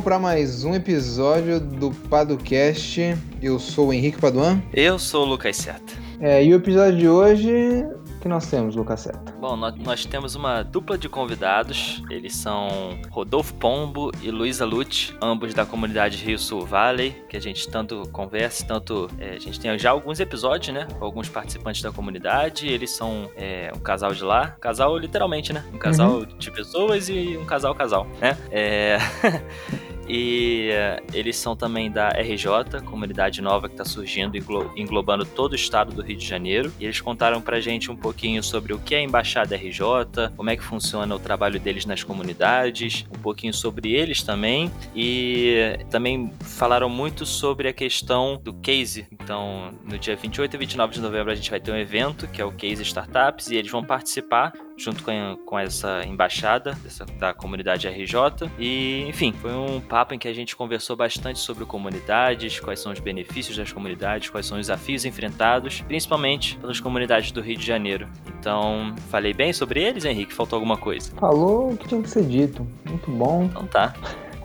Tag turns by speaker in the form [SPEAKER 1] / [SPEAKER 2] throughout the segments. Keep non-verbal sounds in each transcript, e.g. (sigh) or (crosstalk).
[SPEAKER 1] vamos para mais um episódio do Padocast. Eu sou o Henrique Paduan.
[SPEAKER 2] Eu sou o Lucas Seta.
[SPEAKER 1] É, e o episódio de hoje que nós temos, Lucas Seta?
[SPEAKER 2] Bom, nós, nós, temos uma dupla de convidados. Eles são Rodolfo Pombo e Luísa Lute, ambos da comunidade Rio Sul Valley, que a gente tanto conversa, tanto. É, a gente tem já alguns episódios, né? Com alguns participantes da comunidade. Eles são é, um casal de lá. Casal, literalmente, né? Um casal uhum. de pessoas e um casal-casal, né? É. (laughs) E uh, eles são também da RJ, comunidade nova que está surgindo, englo englobando todo o estado do Rio de Janeiro. E eles contaram pra gente um pouquinho sobre o que é a Embaixada RJ, como é que funciona o trabalho deles nas comunidades, um pouquinho sobre eles também. E também falaram muito sobre a questão do case. Então, no dia 28 e 29 de novembro, a gente vai ter um evento que é o Case Startups e eles vão participar junto com, com essa embaixada dessa, da comunidade RJ. E, enfim, foi um papo em que a gente conversou bastante sobre comunidades, quais são os benefícios das comunidades, quais são os desafios enfrentados, principalmente pelas comunidades do Rio de Janeiro. Então, falei bem sobre eles, Henrique? Faltou alguma coisa?
[SPEAKER 1] Falou o que tinha que ser dito. Muito bom.
[SPEAKER 2] Então tá.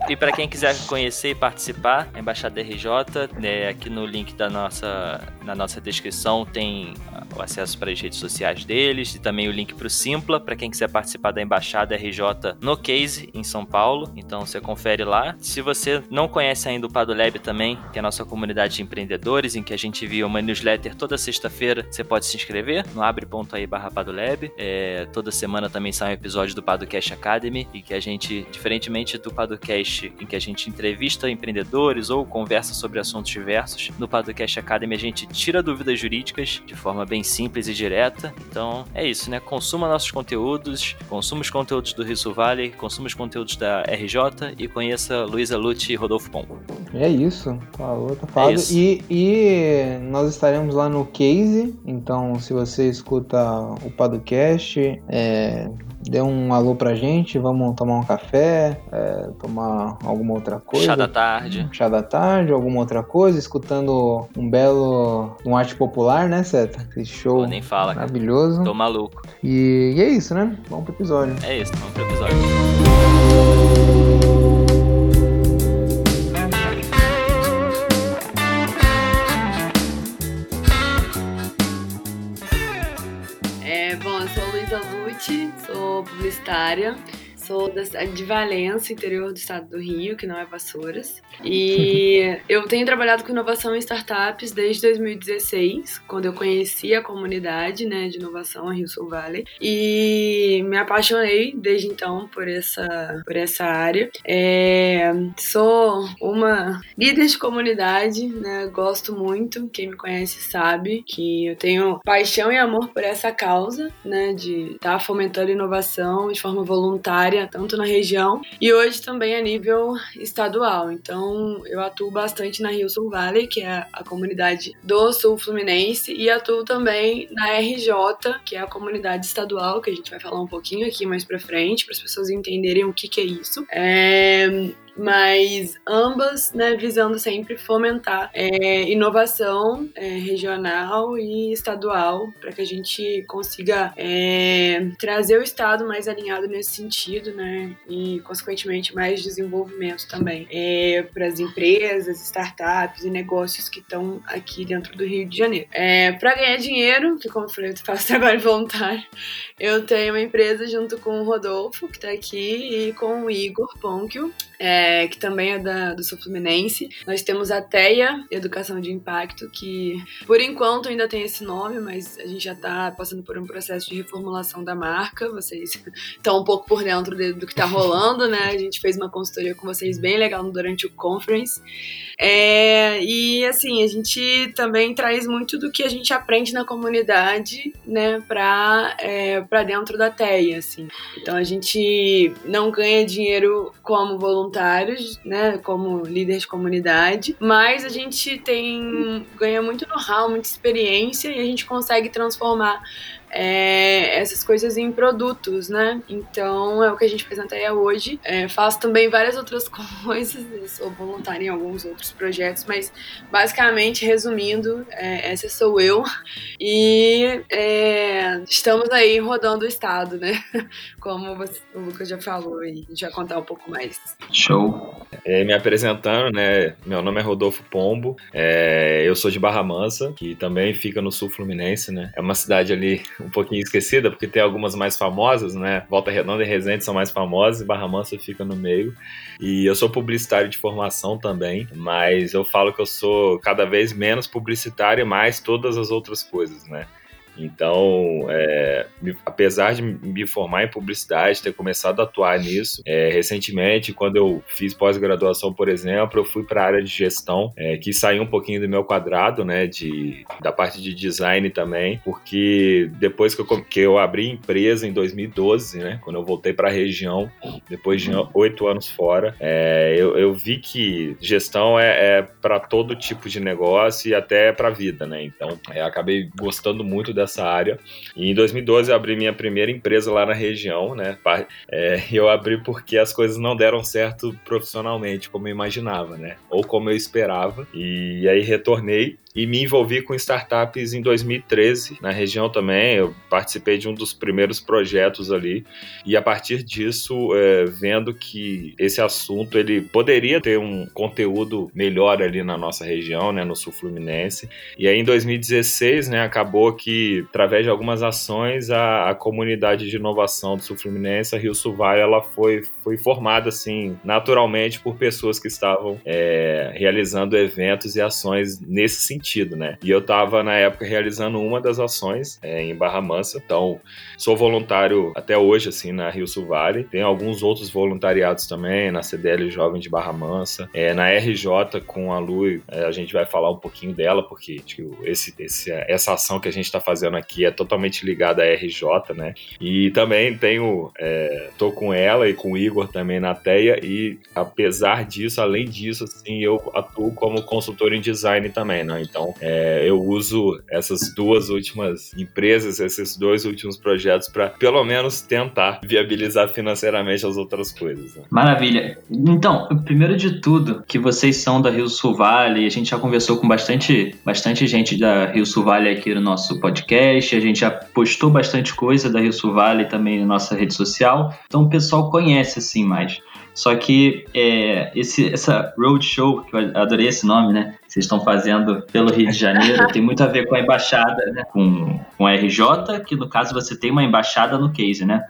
[SPEAKER 2] E para quem quiser conhecer e participar, a Embaixada RJ, né, aqui no link da nossa, na nossa descrição tem o acesso para as redes sociais deles e também o link para o Simpla, para quem quiser participar da Embaixada RJ no Case, em São Paulo. Então você confere lá. Se você não conhece ainda o Padolab também, que é a nossa comunidade de empreendedores, em que a gente envia uma newsletter toda sexta-feira, você pode se inscrever no abre.aí barra Padolab. É, toda semana também sai um episódio do Padocast Academy, e que a gente, diferentemente do Padocast, em que a gente entrevista empreendedores ou conversa sobre assuntos diversos, no Padocast Academy a gente tira dúvidas jurídicas de forma bem simples e direta. Então é isso, né? Consuma nossos conteúdos, consuma os conteúdos do Rio Valley, consuma os conteúdos da RJ e conheça Luísa Lute e Rodolfo Pombo.
[SPEAKER 1] É isso, falou, tá falado. É e, e nós estaremos lá no Case, então se você escuta o Padocast, é, dê um alô pra gente, vamos tomar um café, é, tomar alguma outra coisa.
[SPEAKER 2] Chá da tarde.
[SPEAKER 1] Chá da tarde, alguma outra coisa, escutando um belo. um arte popular, né, Seta? Esse show Pô,
[SPEAKER 2] nem fala,
[SPEAKER 1] maravilhoso.
[SPEAKER 2] Tô maluco.
[SPEAKER 1] E, e é isso, né? Vamos pro episódio.
[SPEAKER 2] É isso, vamos pro episódio.
[SPEAKER 3] Publicitária. Sou de Valença, interior do estado do Rio, que não é Vassouras. E (laughs) eu tenho trabalhado com inovação em startups desde 2016, quando eu conheci a comunidade né, de inovação Rio Sul Valley. E me apaixonei desde então por essa, por essa área. É, sou uma líder de comunidade, né, gosto muito. Quem me conhece sabe que eu tenho paixão e amor por essa causa, né, de estar tá fomentando inovação de forma voluntária tanto na região e hoje também a nível estadual. Então, eu atuo bastante na Rio Sul Valley, que é a comunidade do Sul Fluminense, e atuo também na RJ, que é a comunidade estadual, que a gente vai falar um pouquinho aqui mais pra frente, para as pessoas entenderem o que, que é isso. É, mas ambas né, visando sempre fomentar é, inovação é, regional e estadual para que a gente consiga é, trazer o Estado mais alinhado nesse sentido, né, e consequentemente mais desenvolvimento também é, para as empresas, startups e negócios que estão aqui dentro do Rio de Janeiro. É, para ganhar dinheiro, que como eu falei, eu faço (laughs) trabalho voluntário, eu tenho uma empresa junto com o Rodolfo, que está aqui, e com o Igor Ponquio, é, que também é da, do Sul Fluminense. Nós temos a TEIA, Educação de Impacto, que por enquanto ainda tem esse nome, mas a gente já está passando por um processo de reformulação da marca. Vocês estão um pouco por dentro de, do que está rolando, né? A gente fez uma consultoria com vocês bem legal durante o conference. É, e assim, a gente também traz muito do que a gente aprende na comunidade, né, para é, dentro da TEIA, assim. Então a gente não ganha dinheiro como voluntários, né, como líder de comunidade, mas a gente tem ganha muito know-how, muita experiência e a gente consegue transformar é, essas coisas em produtos, né? Então é o que a gente até hoje. É, faço também várias outras (laughs) coisas, eu sou voluntária em alguns outros projetos, mas basicamente, resumindo, é, essa sou eu. E estamos aí rodando o estado, né? (laughs) Como você, o Lucas já falou e a gente vai contar um pouco mais.
[SPEAKER 4] Show.
[SPEAKER 5] É, me apresentando, né? Meu nome é Rodolfo Pombo, é, eu sou de Barra Mansa, que também fica no sul fluminense, né? É uma cidade ali um pouquinho esquecida, porque tem algumas mais famosas, né? Volta Redonda e Resende são mais famosas e Barra Mansa fica no meio. E eu sou publicitário de formação também, mas eu falo que eu sou cada vez menos publicitário e mais todas as outras coisas, né? Então, é, apesar de me formar em publicidade, ter começado a atuar nisso, é, recentemente, quando eu fiz pós-graduação, por exemplo, eu fui para a área de gestão, é, que saiu um pouquinho do meu quadrado, né, de, da parte de design também, porque depois que eu, que eu abri empresa em 2012, né, quando eu voltei para a região, depois de oito anos fora, é, eu, eu, vi que gestão é, é para todo tipo de negócio e até para a vida, né, então é, acabei gostando muito dessa dessa área. E em 2012 eu abri minha primeira empresa lá na região, né? É, (laughs) eu abri porque as coisas não deram certo profissionalmente, como eu imaginava, né? Ou como eu esperava. E aí retornei e me envolvi com startups em 2013 na região também. Eu participei de um dos primeiros projetos ali e a partir disso, é, vendo que esse assunto ele poderia ter um conteúdo melhor ali na nossa região, né, no sul fluminense. E aí em 2016, né, acabou que através de algumas ações a, a comunidade de inovação do sul fluminense, a Rio Suvai, ela foi foi formada assim naturalmente por pessoas que estavam é, realizando eventos e ações nesse sentido sentido, né? E eu estava na época realizando uma das ações é, em Barra Mansa, então sou voluntário até hoje, assim, na Rio Sul Vale. Tem alguns outros voluntariados também, na CDL Jovem de Barra Mansa, é, na RJ com a Lu, é, a gente vai falar um pouquinho dela, porque tipo, esse, esse, essa ação que a gente está fazendo aqui é totalmente ligada à RJ, né? E também tenho, é, tô com ela e com o Igor também na TEA, e apesar disso, além disso, assim, eu atuo como consultor em design também, né? Então, é, eu uso essas duas últimas empresas, esses dois últimos projetos, para pelo menos tentar viabilizar financeiramente as outras coisas. Né?
[SPEAKER 4] Maravilha. Então, primeiro de tudo, que vocês são da Rio Sul Vale, a gente já conversou com bastante, bastante gente da Rio Sul Vale aqui no nosso podcast, a gente já postou bastante coisa da Rio Sul Vale também na nossa rede social, então o pessoal conhece assim mais. Só que é, esse, essa roadshow, que eu adorei esse nome, né? Vocês estão fazendo pelo Rio de Janeiro, (laughs) tem muito a ver com a embaixada, né? Com, com a RJ, que no caso você tem uma embaixada no case, né?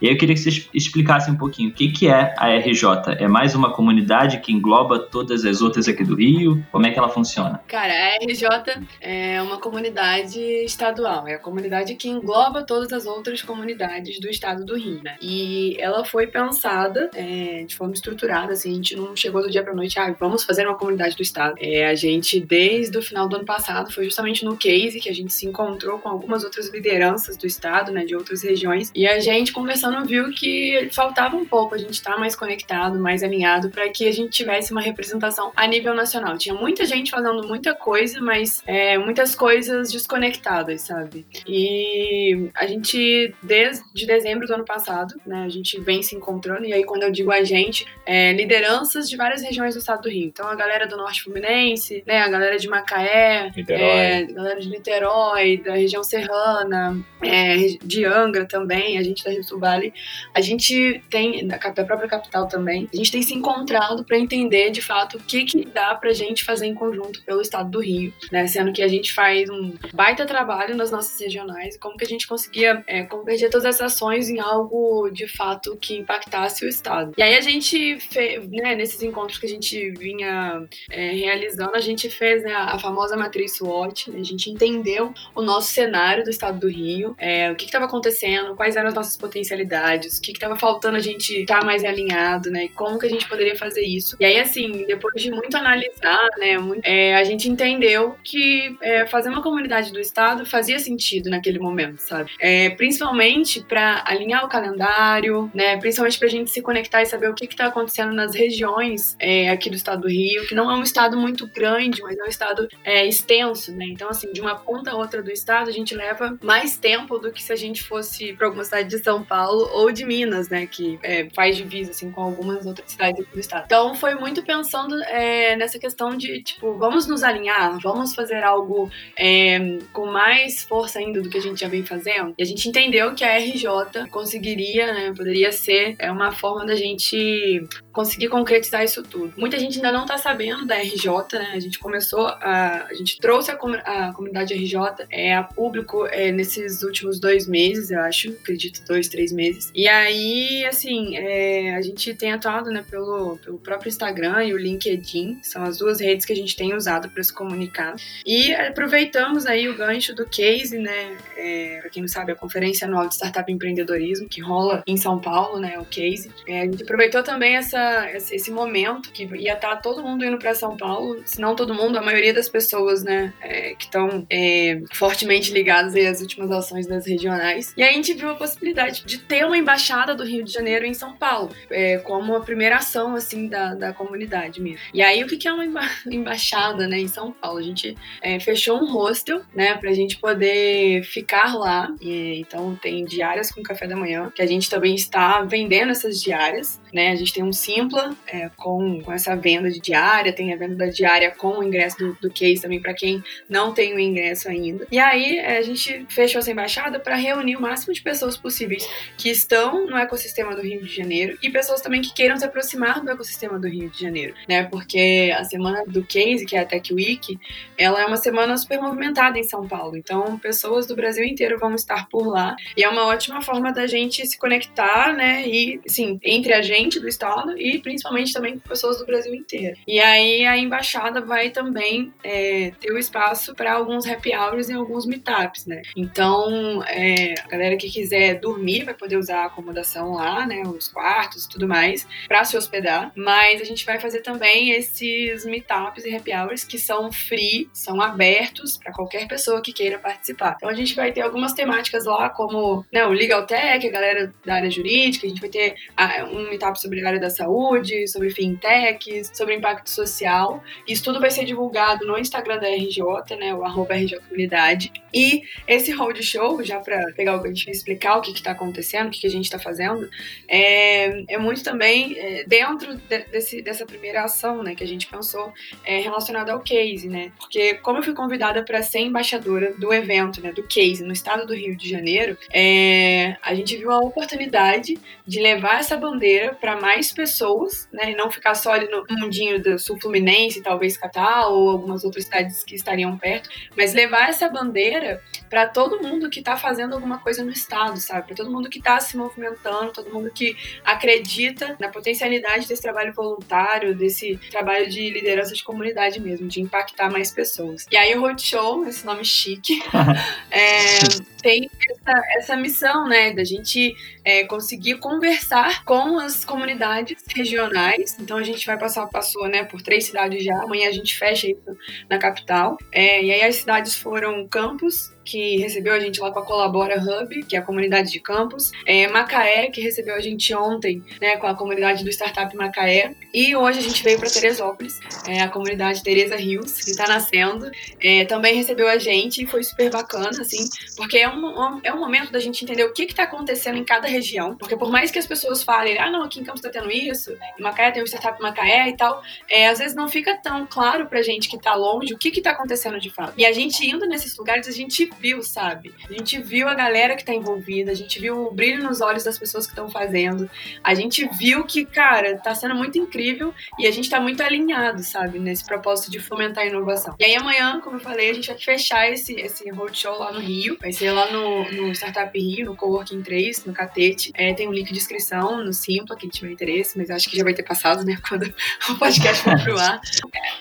[SPEAKER 4] E aí eu queria que vocês explicassem um pouquinho o que, que é a RJ. É mais uma comunidade que engloba todas as outras aqui do Rio? Como é que ela funciona?
[SPEAKER 3] Cara, a RJ é uma comunidade estadual, é a comunidade que engloba todas as outras comunidades do estado do Rio, né? E ela foi pensada é, de forma estruturada, assim, a gente não chegou do dia pra noite, ah, vamos fazer uma comunidade do estado. É, a gente, desde o final do ano passado, foi justamente no case que a gente se encontrou com algumas outras lideranças do estado, né, de outras regiões, e a gente conversando não viu que faltava um pouco a gente estar tá mais conectado, mais alinhado, para que a gente tivesse uma representação a nível nacional. Tinha muita gente fazendo muita coisa, mas é, muitas coisas desconectadas, sabe? E a gente, desde dezembro do ano passado, né, a gente vem se encontrando, e aí quando eu digo a gente, é, lideranças de várias regiões do estado do Rio. Então a galera do Norte Fluminense, né, a galera de Macaé, é, a galera de Niterói, da região serrana, é, de Angra também, a gente da Rio Sul Vale a gente tem, da própria capital também, a gente tem se encontrado para entender de fato o que, que dá pra gente fazer em conjunto pelo estado do Rio, né? Sendo que a gente faz um baita trabalho nas nossas regionais como que a gente conseguia é, todas essas ações em algo de fato que impactasse o estado. E aí a gente fez, né, nesses encontros que a gente vinha é, realizando, a gente fez né, a famosa matriz SWOT, né? a gente entendeu o nosso cenário do estado do Rio, é, o que estava acontecendo, quais eram as nossas potencialidades o que estava faltando a gente estar tá mais alinhado, né? E como que a gente poderia fazer isso. E aí, assim, depois de muito analisar, né, muito, é, a gente entendeu que é, fazer uma comunidade do Estado fazia sentido naquele momento, sabe? É, principalmente para alinhar o calendário, né? Principalmente para a gente se conectar e saber o que está acontecendo nas regiões é, aqui do Estado do Rio, que não é um estado muito grande, mas é um estado é, extenso, né? Então, assim, de uma ponta a outra do estado, a gente leva mais tempo do que se a gente fosse para alguma cidade de São Paulo Paulo ou de Minas, né? Que é, faz divisa, assim, com algumas outras cidades do estado. Então, foi muito pensando é, nessa questão de, tipo, vamos nos alinhar, vamos fazer algo é, com mais força ainda do que a gente já vem fazendo. E a gente entendeu que a RJ conseguiria, né? Poderia ser é, uma forma da gente conseguir concretizar isso tudo. Muita gente ainda não está sabendo da RJ, né? A gente começou a. A gente trouxe a, com, a comunidade RJ é, a público é, nesses últimos dois meses, eu acho, acredito, dois, três meses. E aí, assim, é, a gente tem atuado né, pelo, pelo próprio Instagram e o LinkedIn, são as duas redes que a gente tem usado para se comunicar. E aproveitamos aí o gancho do case, né? É, para quem não sabe, a Conferência Anual de Startup Empreendedorismo, que rola em São Paulo, né? O case. É, a gente aproveitou também essa, esse momento que ia estar tá todo mundo indo para São Paulo, se não todo mundo, a maioria das pessoas, né? É, que estão é, fortemente ligadas às últimas ações das regionais. E aí a gente viu a possibilidade de ter uma embaixada do Rio de Janeiro em São Paulo, é, como a primeira ação, assim, da, da comunidade mesmo. E aí o que é uma emba embaixada, né, em São Paulo? A gente é, fechou um hostel, né, pra gente poder ficar lá. E, então tem diárias com café da manhã, que a gente também está vendendo essas diárias, né? A gente tem um Simpla é, com, com essa venda de diária, tem a venda da diária com o ingresso do, do case também para quem não tem o ingresso ainda. E aí é, a gente fechou essa embaixada para reunir o máximo de pessoas possíveis que estão no ecossistema do Rio de Janeiro e pessoas também que queiram se aproximar do ecossistema do Rio de Janeiro, né? Porque a semana do case, que é a Tech Week, ela é uma semana super movimentada em São Paulo. Então, pessoas do Brasil inteiro vão estar por lá e é uma ótima forma da gente se conectar, né? E, sim, entre a gente do estado e principalmente também com pessoas do Brasil inteiro. E aí a embaixada vai também é, ter o espaço para alguns happy hours e alguns meetups, né? Então, é, a galera que quiser dormir vai poder usar a acomodação lá, né? Os quartos e tudo mais, para se hospedar. Mas a gente vai fazer também esses meetups e happy hours que são free, são abertos para qualquer pessoa que queira participar. Então a gente vai ter algumas temáticas lá, como né, o Legal Tech, a galera da área jurídica, a gente vai ter ah, um meetup sobre a área da saúde, sobre fintech, sobre impacto social. Isso tudo vai ser divulgado no Instagram da RJ, né? O arroba RJ Comunidade. E esse roadshow, já para pegar o gancho e explicar o que está acontecendo, o que, a gente está fazendo, é, é, muito também é, dentro de, desse, dessa primeira ação né, que a gente pensou é, relacionada ao case, né? Porque como eu fui convidada para ser embaixadora do evento, né, do case, no estado do Rio de Janeiro, é, a gente viu a oportunidade de levar essa bandeira para mais pessoas, né? E não ficar só ali no mundinho do sul fluminense, talvez Catal ou algumas outras cidades que estariam perto, mas levar essa bandeira para todo mundo que está fazendo alguma coisa no estado, sabe? Para todo mundo que está se movimentando, todo mundo que acredita na potencialidade desse trabalho voluntário, desse trabalho de liderança de comunidade mesmo, de impactar mais pessoas. E aí o Roadshow, esse nome chique, (laughs) é, tem essa, essa missão, né, da gente é, conseguir conversar com as comunidades regionais. Então a gente vai passar, passou, né, por três cidades já. Amanhã a gente fecha isso na capital. É, e aí as cidades foram Campos, que recebeu a gente lá com a Colabora Hub, que é a comunidade de campus. É, Macaé, que recebeu a gente ontem, né, com a comunidade do Startup Macaé. E hoje a gente veio para Teresópolis, é, a comunidade Teresa Rios, que está nascendo. É, também recebeu a gente e foi super bacana, assim, porque é um, é um momento da gente entender o que está acontecendo em cada região. Porque por mais que as pessoas falem, ah, não, aqui em Campos está tendo isso, em Macaé tem o Startup Macaé e tal, é, às vezes não fica tão claro pra gente que está longe o que está acontecendo de fato. E a gente indo nesses lugares, a gente viu, sabe? A gente viu a galera que tá envolvida, a gente viu o brilho nos olhos das pessoas que estão fazendo, a gente viu que, cara, tá sendo muito incrível e a gente tá muito alinhado, sabe? Nesse propósito de fomentar a inovação. E aí amanhã, como eu falei, a gente vai fechar esse, esse roadshow lá no Rio, vai ser lá no, no Startup Rio, no Coworking 3, no Catete. É, tem um link de inscrição no Simpla, quem tiver interesse, mas acho que já vai ter passado, né, (laughs) quando o podcast for pro ar.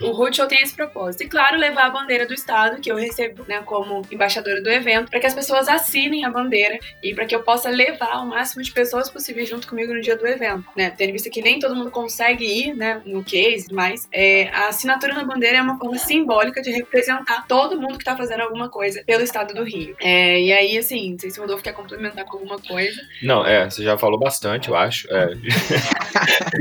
[SPEAKER 3] O roadshow tem esse propósito. E, claro, levar a bandeira do Estado, que eu recebo, né, como embaixador organizadora do evento, para que as pessoas assinem a bandeira e para que eu possa levar o máximo de pessoas possível junto comigo no dia do evento, né? Tendo visto que nem todo mundo consegue ir, né, no case, mas é, a assinatura na bandeira é uma forma simbólica de representar todo mundo que está fazendo alguma coisa pelo estado do Rio. É, e aí, assim, não sei se o Rodolfo quer complementar com alguma coisa.
[SPEAKER 5] Não, é, você já falou bastante, eu acho. É.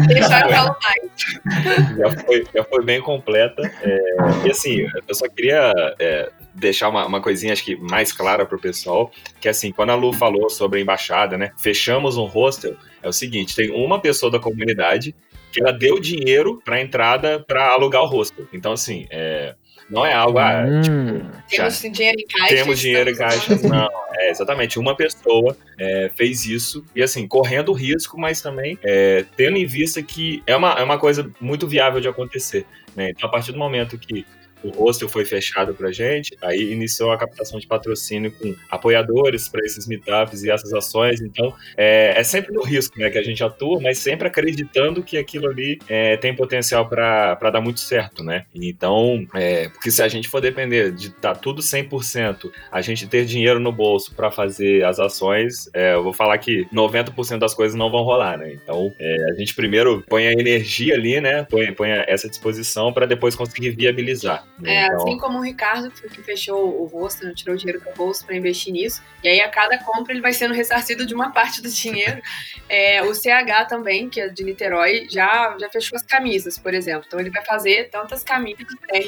[SPEAKER 3] Deixar eu falo mais. (laughs)
[SPEAKER 5] Já foi, já foi bem completa. É, e assim, eu só queria é, deixar uma, uma coisinha, acho que mais clara para o pessoal, que assim, quando a Lu falou sobre a embaixada, né? Fechamos um hostel, é o seguinte: tem uma pessoa da comunidade que ela deu dinheiro para entrada para alugar o hostel. Então, assim, é, não é algo. Ah, hum. tipo,
[SPEAKER 3] temos dinheiro em caixa.
[SPEAKER 5] Temos dinheiro em caixa. Não, é exatamente. Uma pessoa é, fez isso, e assim, correndo risco, mas também é, tendo em vista que é uma, é uma coisa muito viável de acontecer. Né? Então, a partir do momento que o hostel foi fechado para gente, aí iniciou a captação de patrocínio com apoiadores para esses meetups e essas ações. Então, é, é, sempre no risco né, que a gente atua, mas sempre acreditando que aquilo ali é, tem potencial para dar muito certo, né? Então, é, porque se a gente for depender de estar tá tudo 100%, a gente ter dinheiro no bolso para fazer as ações, é, eu vou falar que 90% das coisas não vão rolar, né? Então, é, a gente primeiro põe a energia ali, né? Põe, põe essa disposição para depois conseguir viabilizar.
[SPEAKER 3] É, então... assim como o Ricardo que fechou o rosto, não tirou dinheiro do bolso para investir nisso, e aí a cada compra ele vai sendo ressarcido de uma (laughs) parte do dinheiro. É, o CH também, que é de Niterói, já, já fechou as camisas, por exemplo. Então ele vai fazer tantas camisas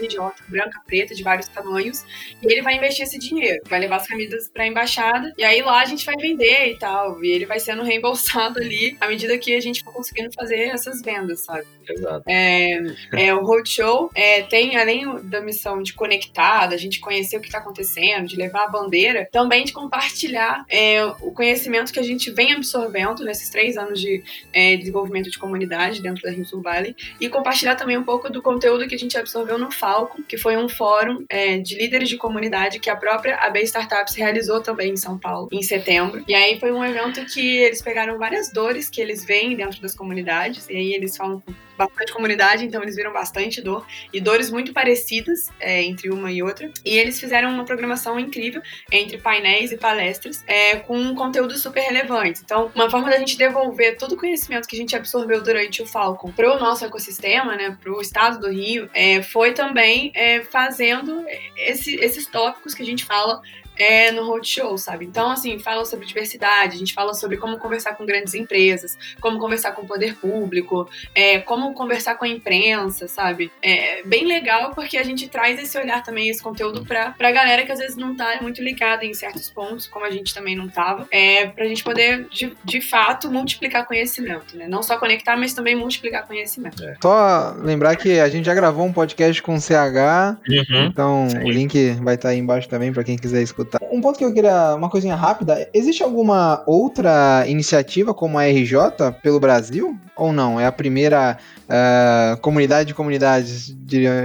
[SPEAKER 3] de óculos, branca, preta, de vários tamanhos, e ele vai investir esse dinheiro. Vai levar as camisas para a embaixada, e aí lá a gente vai vender e tal, e ele vai sendo reembolsado ali à medida que a gente for conseguindo fazer essas vendas, sabe?
[SPEAKER 5] Exato.
[SPEAKER 3] É, é, o Roadshow é, tem, além da missão de conectar, da gente conhecer o que está acontecendo, de levar a bandeira, também de compartilhar é, o conhecimento que a gente vem absorvendo nesses três anos de é, desenvolvimento de comunidade dentro da Rio Sul Valley e compartilhar também um pouco do conteúdo que a gente absorveu no Falco, que foi um fórum é, de líderes de comunidade que a própria AB Startups realizou também em São Paulo, em setembro. E aí foi um evento que eles pegaram várias dores que eles veem dentro das comunidades, e aí eles falam bastante comunidade, então eles viram bastante dor e dores muito parecidas é, entre uma e outra. E eles fizeram uma programação incrível entre painéis e palestras é, com conteúdos super relevantes. Então, uma forma da gente devolver todo o conhecimento que a gente absorveu durante o Falcon para o nosso ecossistema, né, para o estado do Rio, é, foi também é, fazendo esse, esses tópicos que a gente fala é, no Roadshow, sabe? Então, assim, fala sobre diversidade, a gente fala sobre como conversar com grandes empresas, como conversar com o poder público, é, como conversar com a imprensa, sabe? É bem legal porque a gente traz esse olhar também, esse conteúdo pra, pra galera que às vezes não tá muito ligada em certos pontos, como a gente também não tava, é, pra gente poder, de, de fato, multiplicar conhecimento, né? Não só conectar, mas também multiplicar conhecimento.
[SPEAKER 1] É. Só lembrar que a gente já gravou um podcast com o CH, uhum. então Sim. o link vai estar tá aí embaixo também para quem quiser escutar Tá. Um ponto que eu queria, uma coisinha rápida, existe alguma outra iniciativa como a RJ pelo Brasil? Ou não? É a primeira uh, comunidade de comunidades,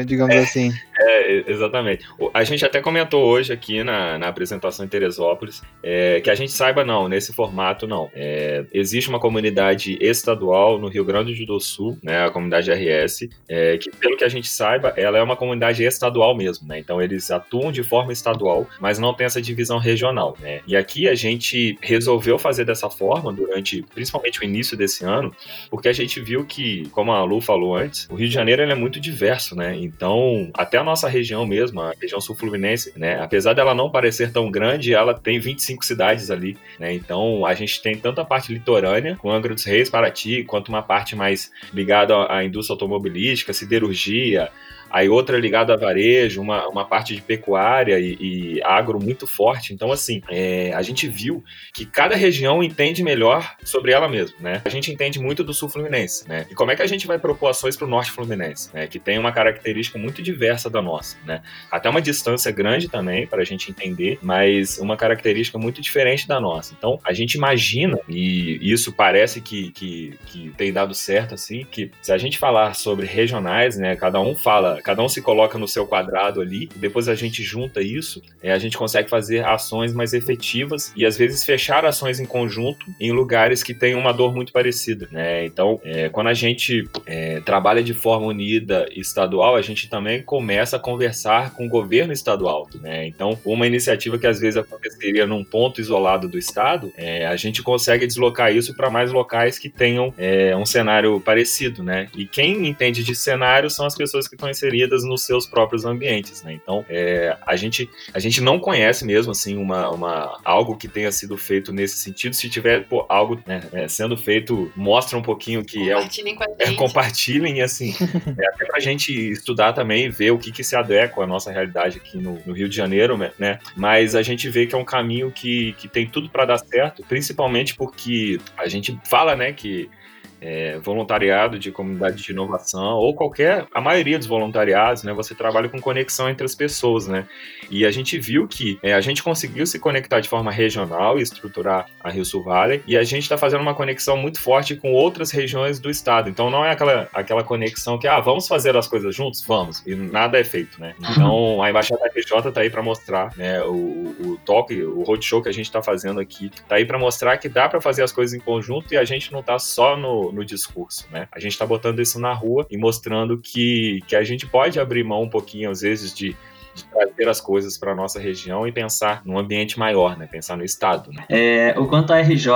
[SPEAKER 1] digamos
[SPEAKER 5] é.
[SPEAKER 1] assim.
[SPEAKER 5] É, exatamente. A gente até comentou hoje aqui na, na apresentação em Teresópolis é, que a gente saiba, não, nesse formato, não. É, existe uma comunidade estadual no Rio Grande do Sul, né, a comunidade RS, é, que, pelo que a gente saiba, ela é uma comunidade estadual mesmo, né? Então eles atuam de forma estadual, mas não tem essa divisão regional, né? E aqui a gente resolveu fazer dessa forma durante, principalmente o início desse ano, porque a gente viu que, como a Lu falou antes, o Rio de Janeiro é muito diverso, né? Então, até a nossa região mesmo, a região sul-fluminense, né? Apesar dela não parecer tão grande, ela tem 25 cidades ali, né? Então a gente tem tanto a parte litorânea, com Angra dos Reis, Paraty, quanto uma parte mais ligada à indústria automobilística, siderurgia, aí outra ligada a varejo, uma, uma parte de pecuária e, e agro muito forte. Então, assim, é, a gente viu que cada região entende melhor sobre ela mesma, né? A gente entende muito do sul fluminense, né? E como é que a gente vai propor ações para o norte fluminense, né? Que tem uma característica muito diversa da nossa, né? Até uma distância grande também para a gente entender, mas uma característica muito diferente da nossa. Então, a gente imagina, e isso parece que, que, que tem dado certo, assim, que se a gente falar sobre regionais, né? Cada um fala cada um se coloca no seu quadrado ali, depois a gente junta isso, é, a gente consegue fazer ações mais efetivas e às vezes fechar ações em conjunto em lugares que têm uma dor muito parecida, né? Então, é, quando a gente é, trabalha de forma unida estadual, a gente também começa a conversar com o governo estadual, né? Então, uma iniciativa que às vezes aconteceria num ponto isolado do estado, é, a gente consegue deslocar isso para mais locais que tenham é, um cenário parecido, né? E quem entende de cenário são as pessoas que estão inseridas inseridas nos seus próprios ambientes, né? Então, é, a, gente, a gente não conhece mesmo, assim, uma, uma, algo que tenha sido feito nesse sentido. Se tiver pô, algo né, é, sendo feito, mostra um pouquinho que é,
[SPEAKER 3] compartilhem com a
[SPEAKER 5] é,
[SPEAKER 3] gente.
[SPEAKER 5] compartilhem, (laughs) assim, é, até pra gente estudar também, ver o que, que se adequa à nossa realidade aqui no, no Rio de Janeiro, né? Mas a gente vê que é um caminho que, que tem tudo para dar certo, principalmente porque a gente fala, né, que é, voluntariado de comunidade de inovação ou qualquer, a maioria dos voluntariados, né, você trabalha com conexão entre as pessoas, né? E a gente viu que é, a gente conseguiu se conectar de forma regional e estruturar a Rio Sul Valley e a gente está fazendo uma conexão muito forte com outras regiões do estado. Então não é aquela, aquela conexão que ah vamos fazer as coisas juntos, vamos e nada é feito, né? Então a embaixada PJ está aí para mostrar, né? O, o toque, o roadshow que a gente está fazendo aqui está aí para mostrar que dá para fazer as coisas em conjunto e a gente não está só no no discurso, né? A gente está botando isso na rua e mostrando que, que a gente pode abrir mão um pouquinho, às vezes, de, de trazer as coisas para nossa região e pensar num ambiente maior, né? Pensar no estado. Né?
[SPEAKER 4] É, o quanto a RJ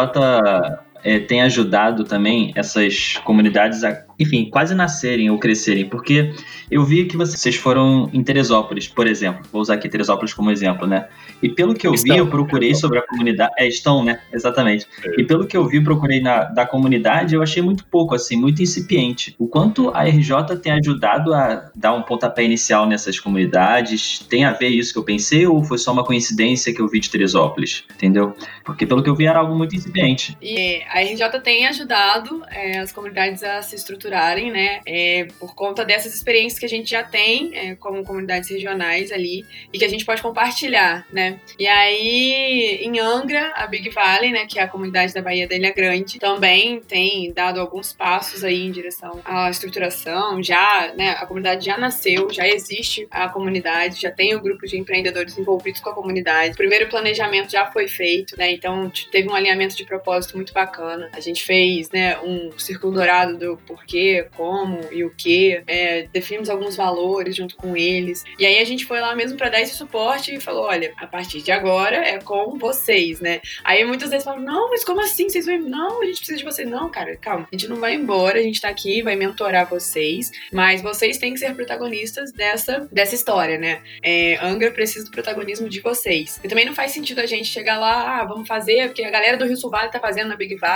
[SPEAKER 4] é, tem ajudado também essas comunidades a enfim, quase nascerem ou crescerem, porque eu vi que vocês foram em Teresópolis, por exemplo, vou usar aqui Teresópolis como exemplo, né? E pelo que eu estão, vi, eu procurei sobre a comunidade, é, estão, né? Exatamente. É. E pelo que eu vi, procurei na da comunidade, eu achei muito pouco, assim, muito incipiente. O quanto a RJ tem ajudado a dar um pontapé inicial nessas comunidades, tem a ver isso que eu pensei ou foi só uma coincidência que eu vi de Teresópolis, entendeu? Porque pelo que eu vi era algo muito incipiente.
[SPEAKER 3] E a RJ tem ajudado é, as comunidades a se estruturar estruturarem, né? É, por conta dessas experiências que a gente já tem é, como comunidades regionais ali e que a gente pode compartilhar, né? E aí, em Angra, a Big Valley, né, que é a comunidade da Bahia da Ilha Grande, também tem dado alguns passos aí em direção à estruturação. Já, né, a comunidade já nasceu, já existe a comunidade, já tem o um grupo de empreendedores envolvidos com a comunidade. O primeiro planejamento já foi feito, né? Então teve um alinhamento de propósito muito bacana. A gente fez, né, um círculo dourado do porquê porquê, como e o que. É, definimos alguns valores junto com eles. E aí a gente foi lá mesmo para dar esse suporte e falou: olha, a partir de agora é com vocês, né? Aí muitas vezes falam: não, mas como assim? Vocês vão. Não, a gente precisa de vocês. Não, cara, calma. A gente não vai embora, a gente tá aqui, vai mentorar vocês, mas vocês têm que ser protagonistas dessa, dessa história, né? É, Angra precisa do protagonismo de vocês. E também não faz sentido a gente chegar lá, ah, vamos fazer, porque a galera do Rio Sul Vale tá fazendo na Big Valley,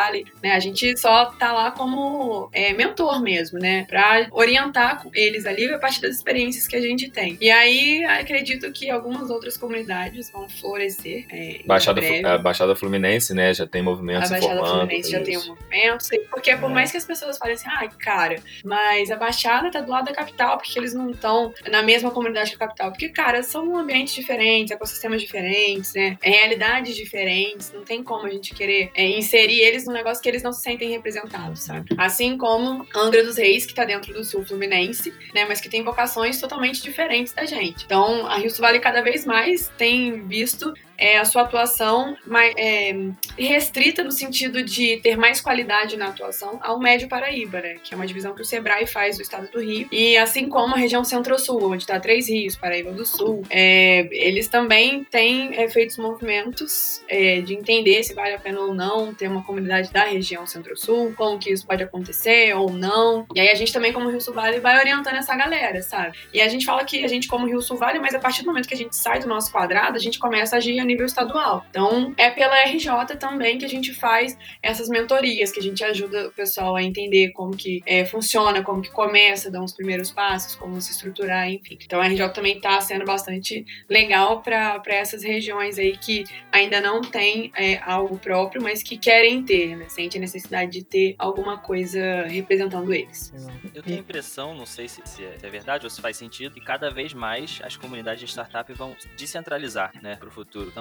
[SPEAKER 3] né? A gente só tá lá como é, mentor mesmo, né? Pra orientar eles ali a partir das experiências que a gente tem. E aí, acredito que algumas outras comunidades vão florescer. É,
[SPEAKER 5] Baixada, a Baixada Fluminense, né? Já tem movimentos
[SPEAKER 3] A Baixada Fluminense já tem um movimento. Porque por é. mais que as pessoas falem assim, ah, cara, mas a Baixada tá do lado da capital, porque eles não estão na mesma comunidade que a capital. Porque, cara, são ambientes diferentes, ecossistemas diferentes, né? Realidades diferentes. Não tem como a gente querer é, inserir eles num negócio que eles não se sentem representados, sabe? Assim como Angra dos Reis, que tá dentro do sul fluminense, né, mas que tem vocações totalmente diferentes da gente. Então, a Rio Sul Vale cada vez mais tem visto é, a sua atuação mais, é, restrita no sentido de ter mais qualidade na atuação ao Médio Paraíba, né? Que é uma divisão que o Sebrae faz do estado do Rio. E assim como a região Centro-Sul, onde está Três Rios, Paraíba do Sul, é, eles também têm é, feito movimentos é, de entender se vale a pena ou não ter uma comunidade da região Centro-Sul, como que isso pode acontecer ou não. E aí a gente também, como Rio Sul Vale, vai orientando essa galera, sabe? E a gente fala que a gente, como Rio Sul Vale, mas a partir do momento que a gente sai do nosso quadrado, a gente começa a agir nível estadual. Então, é pela RJ também que a gente faz essas mentorias, que a gente ajuda o pessoal a entender como que é, funciona, como que começa, dar os primeiros passos, como se estruturar, enfim. Então, a RJ também está sendo bastante legal para essas regiões aí que ainda não tem é, algo próprio, mas que querem ter, né? Sente a necessidade de ter alguma coisa representando eles.
[SPEAKER 2] Eu tenho a impressão, não sei se, se é verdade ou se faz sentido, que cada vez mais as comunidades de startup vão descentralizar, né, para o futuro. Então,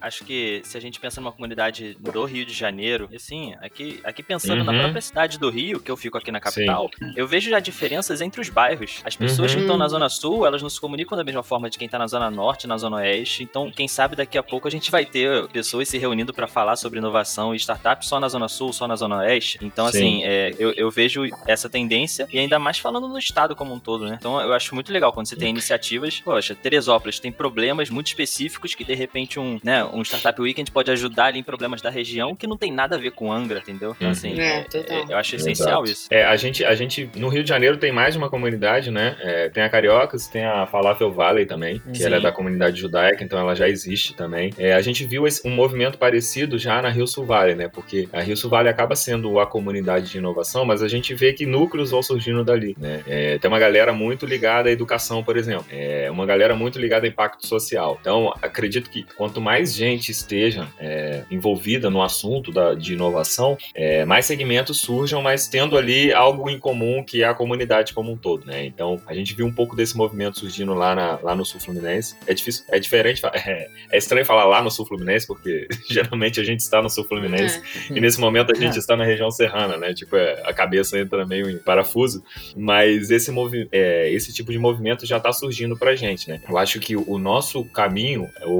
[SPEAKER 2] acho que se a gente pensa numa comunidade do Rio de Janeiro, assim, aqui, aqui pensando uhum. na própria cidade do Rio, que eu fico aqui na capital, Sim. eu vejo já diferenças entre os bairros. As pessoas uhum. que estão na Zona Sul, elas não se comunicam da mesma forma de quem está na Zona Norte, na Zona Oeste. Então, quem sabe daqui a pouco a gente vai ter pessoas se reunindo para falar sobre inovação e startup só na Zona Sul, só na Zona Oeste. Então, Sim. assim, é, eu, eu vejo essa tendência e ainda mais falando no estado como um todo, né? Então, eu acho muito legal quando você tem iniciativas. Poxa, Teresópolis tem problemas muito específicos que de repente um, né, um Startup Weekend pode ajudar ali em problemas da região que não tem nada a ver com Angra, entendeu? Então, assim,
[SPEAKER 3] É,
[SPEAKER 2] é, é, eu acho essencial
[SPEAKER 5] Exato.
[SPEAKER 2] isso.
[SPEAKER 5] É, a gente, a gente, no Rio de Janeiro tem mais de uma comunidade, né? É, tem a Cariocas, tem a Falafel Valley também, que
[SPEAKER 2] Sim.
[SPEAKER 5] ela é da comunidade judaica, então ela já existe também. É, a gente viu esse- um movimento parecido já na Rio Sul Valley, né? Porque a Rio Sul Valley acaba sendo a comunidade de inovação, mas a gente vê que núcleos vão surgindo dali, né? É, tem uma galera muito ligada à educação, por exemplo. É, uma galera muito ligada a impacto social. Então, acredito que quanto mais gente esteja é, envolvida no assunto da, de inovação, é, mais segmentos surjam, mas tendo ali algo em comum que é a comunidade como um todo, né? Então, a gente viu um pouco desse movimento surgindo lá, na- lá no Sul Fluminense. É difícil, é diferente, (laughs) é, é estranho falar lá no Sul Fluminense, porque (laughs) geralmente a gente está no Sul Fluminense
[SPEAKER 3] É.
[SPEAKER 5] e nesse momento a gente
[SPEAKER 1] É.
[SPEAKER 5] está na região serrana, né? Tipo, é, a cabeça entra meio em parafuso, mas esse, movi esse tipo de movimento já está surgindo pra gente, né? Eu acho que o nosso caminho, o,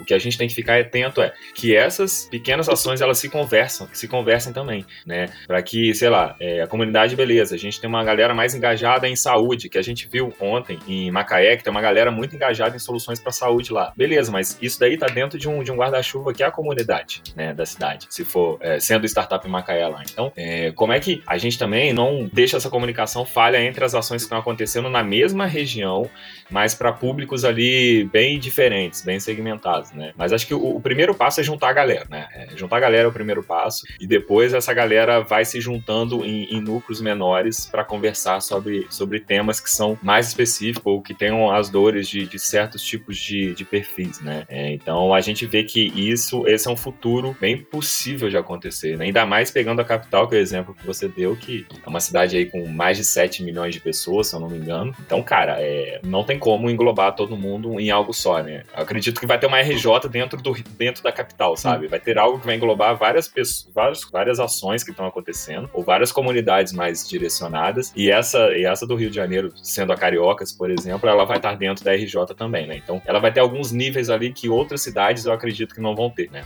[SPEAKER 5] o, o que a gente tem que ficar atento é que essas pequenas ações elas se conversam, se conversem também, né? Para que, sei lá, é, a comunidade, beleza, a gente tem uma galera mais engajada em saúde, que a gente viu ontem em Macaé, que tem uma galera muito engajada em soluções para saúde lá. Beleza, mas isso daí tá dentro de um, de um guarda-chuva que é a comunidade, né, da cidade, se for é, sendo startup em Macaé lá. Então, é, como é que a gente também não deixa essa comunicação falha entre as ações que estão acontecendo na mesma região, mas para públicos ali bem diferentes, bem segmentados, né? Mas acho que o, o primeiro passo é juntar a galera, né? É, juntar a galera é o primeiro passo e depois essa galera vai se juntando em, em núcleos menores para conversar sobre, sobre temas que são mais específicos ou que tenham as dores de, de certos tipos de, de perfis, né? É, então a gente vê que isso, esse é um futuro bem possível de acontecer, né? Ainda mais pegando a capital, que é o exemplo que você deu, que é uma cidade aí com mais de 7 milhões de pessoas, se eu não me engano. Então, cara, é, não tem como englobar todo mundo em algo só, né? Eu acredito que vai ter uma RJ dentro, do, dentro da capital, sabe? Vai ter algo que vai englobar várias pessoas, várias, várias ações que estão acontecendo, ou várias comunidades mais direcionadas. E essa, e essa do Rio de Janeiro, sendo a Cariocas, por exemplo, ela vai estar dentro da RJ também, né? Então, ela vai ter alguns níveis ali que outras cidades eu acredito que não vão ter, né?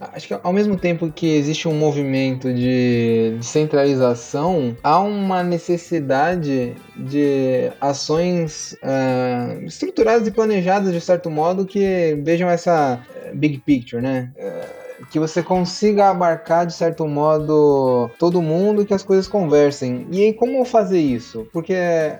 [SPEAKER 1] Acho que ao mesmo tempo que existe um movimento de descentralização, há uma necessidade de ações ah, estruturadas e planejadas de certo modo que vejam essa eh, big picture, né? Que você consiga abarcar de certo modo todo mundo, que as coisas conversem. E aí, como fazer isso? Porque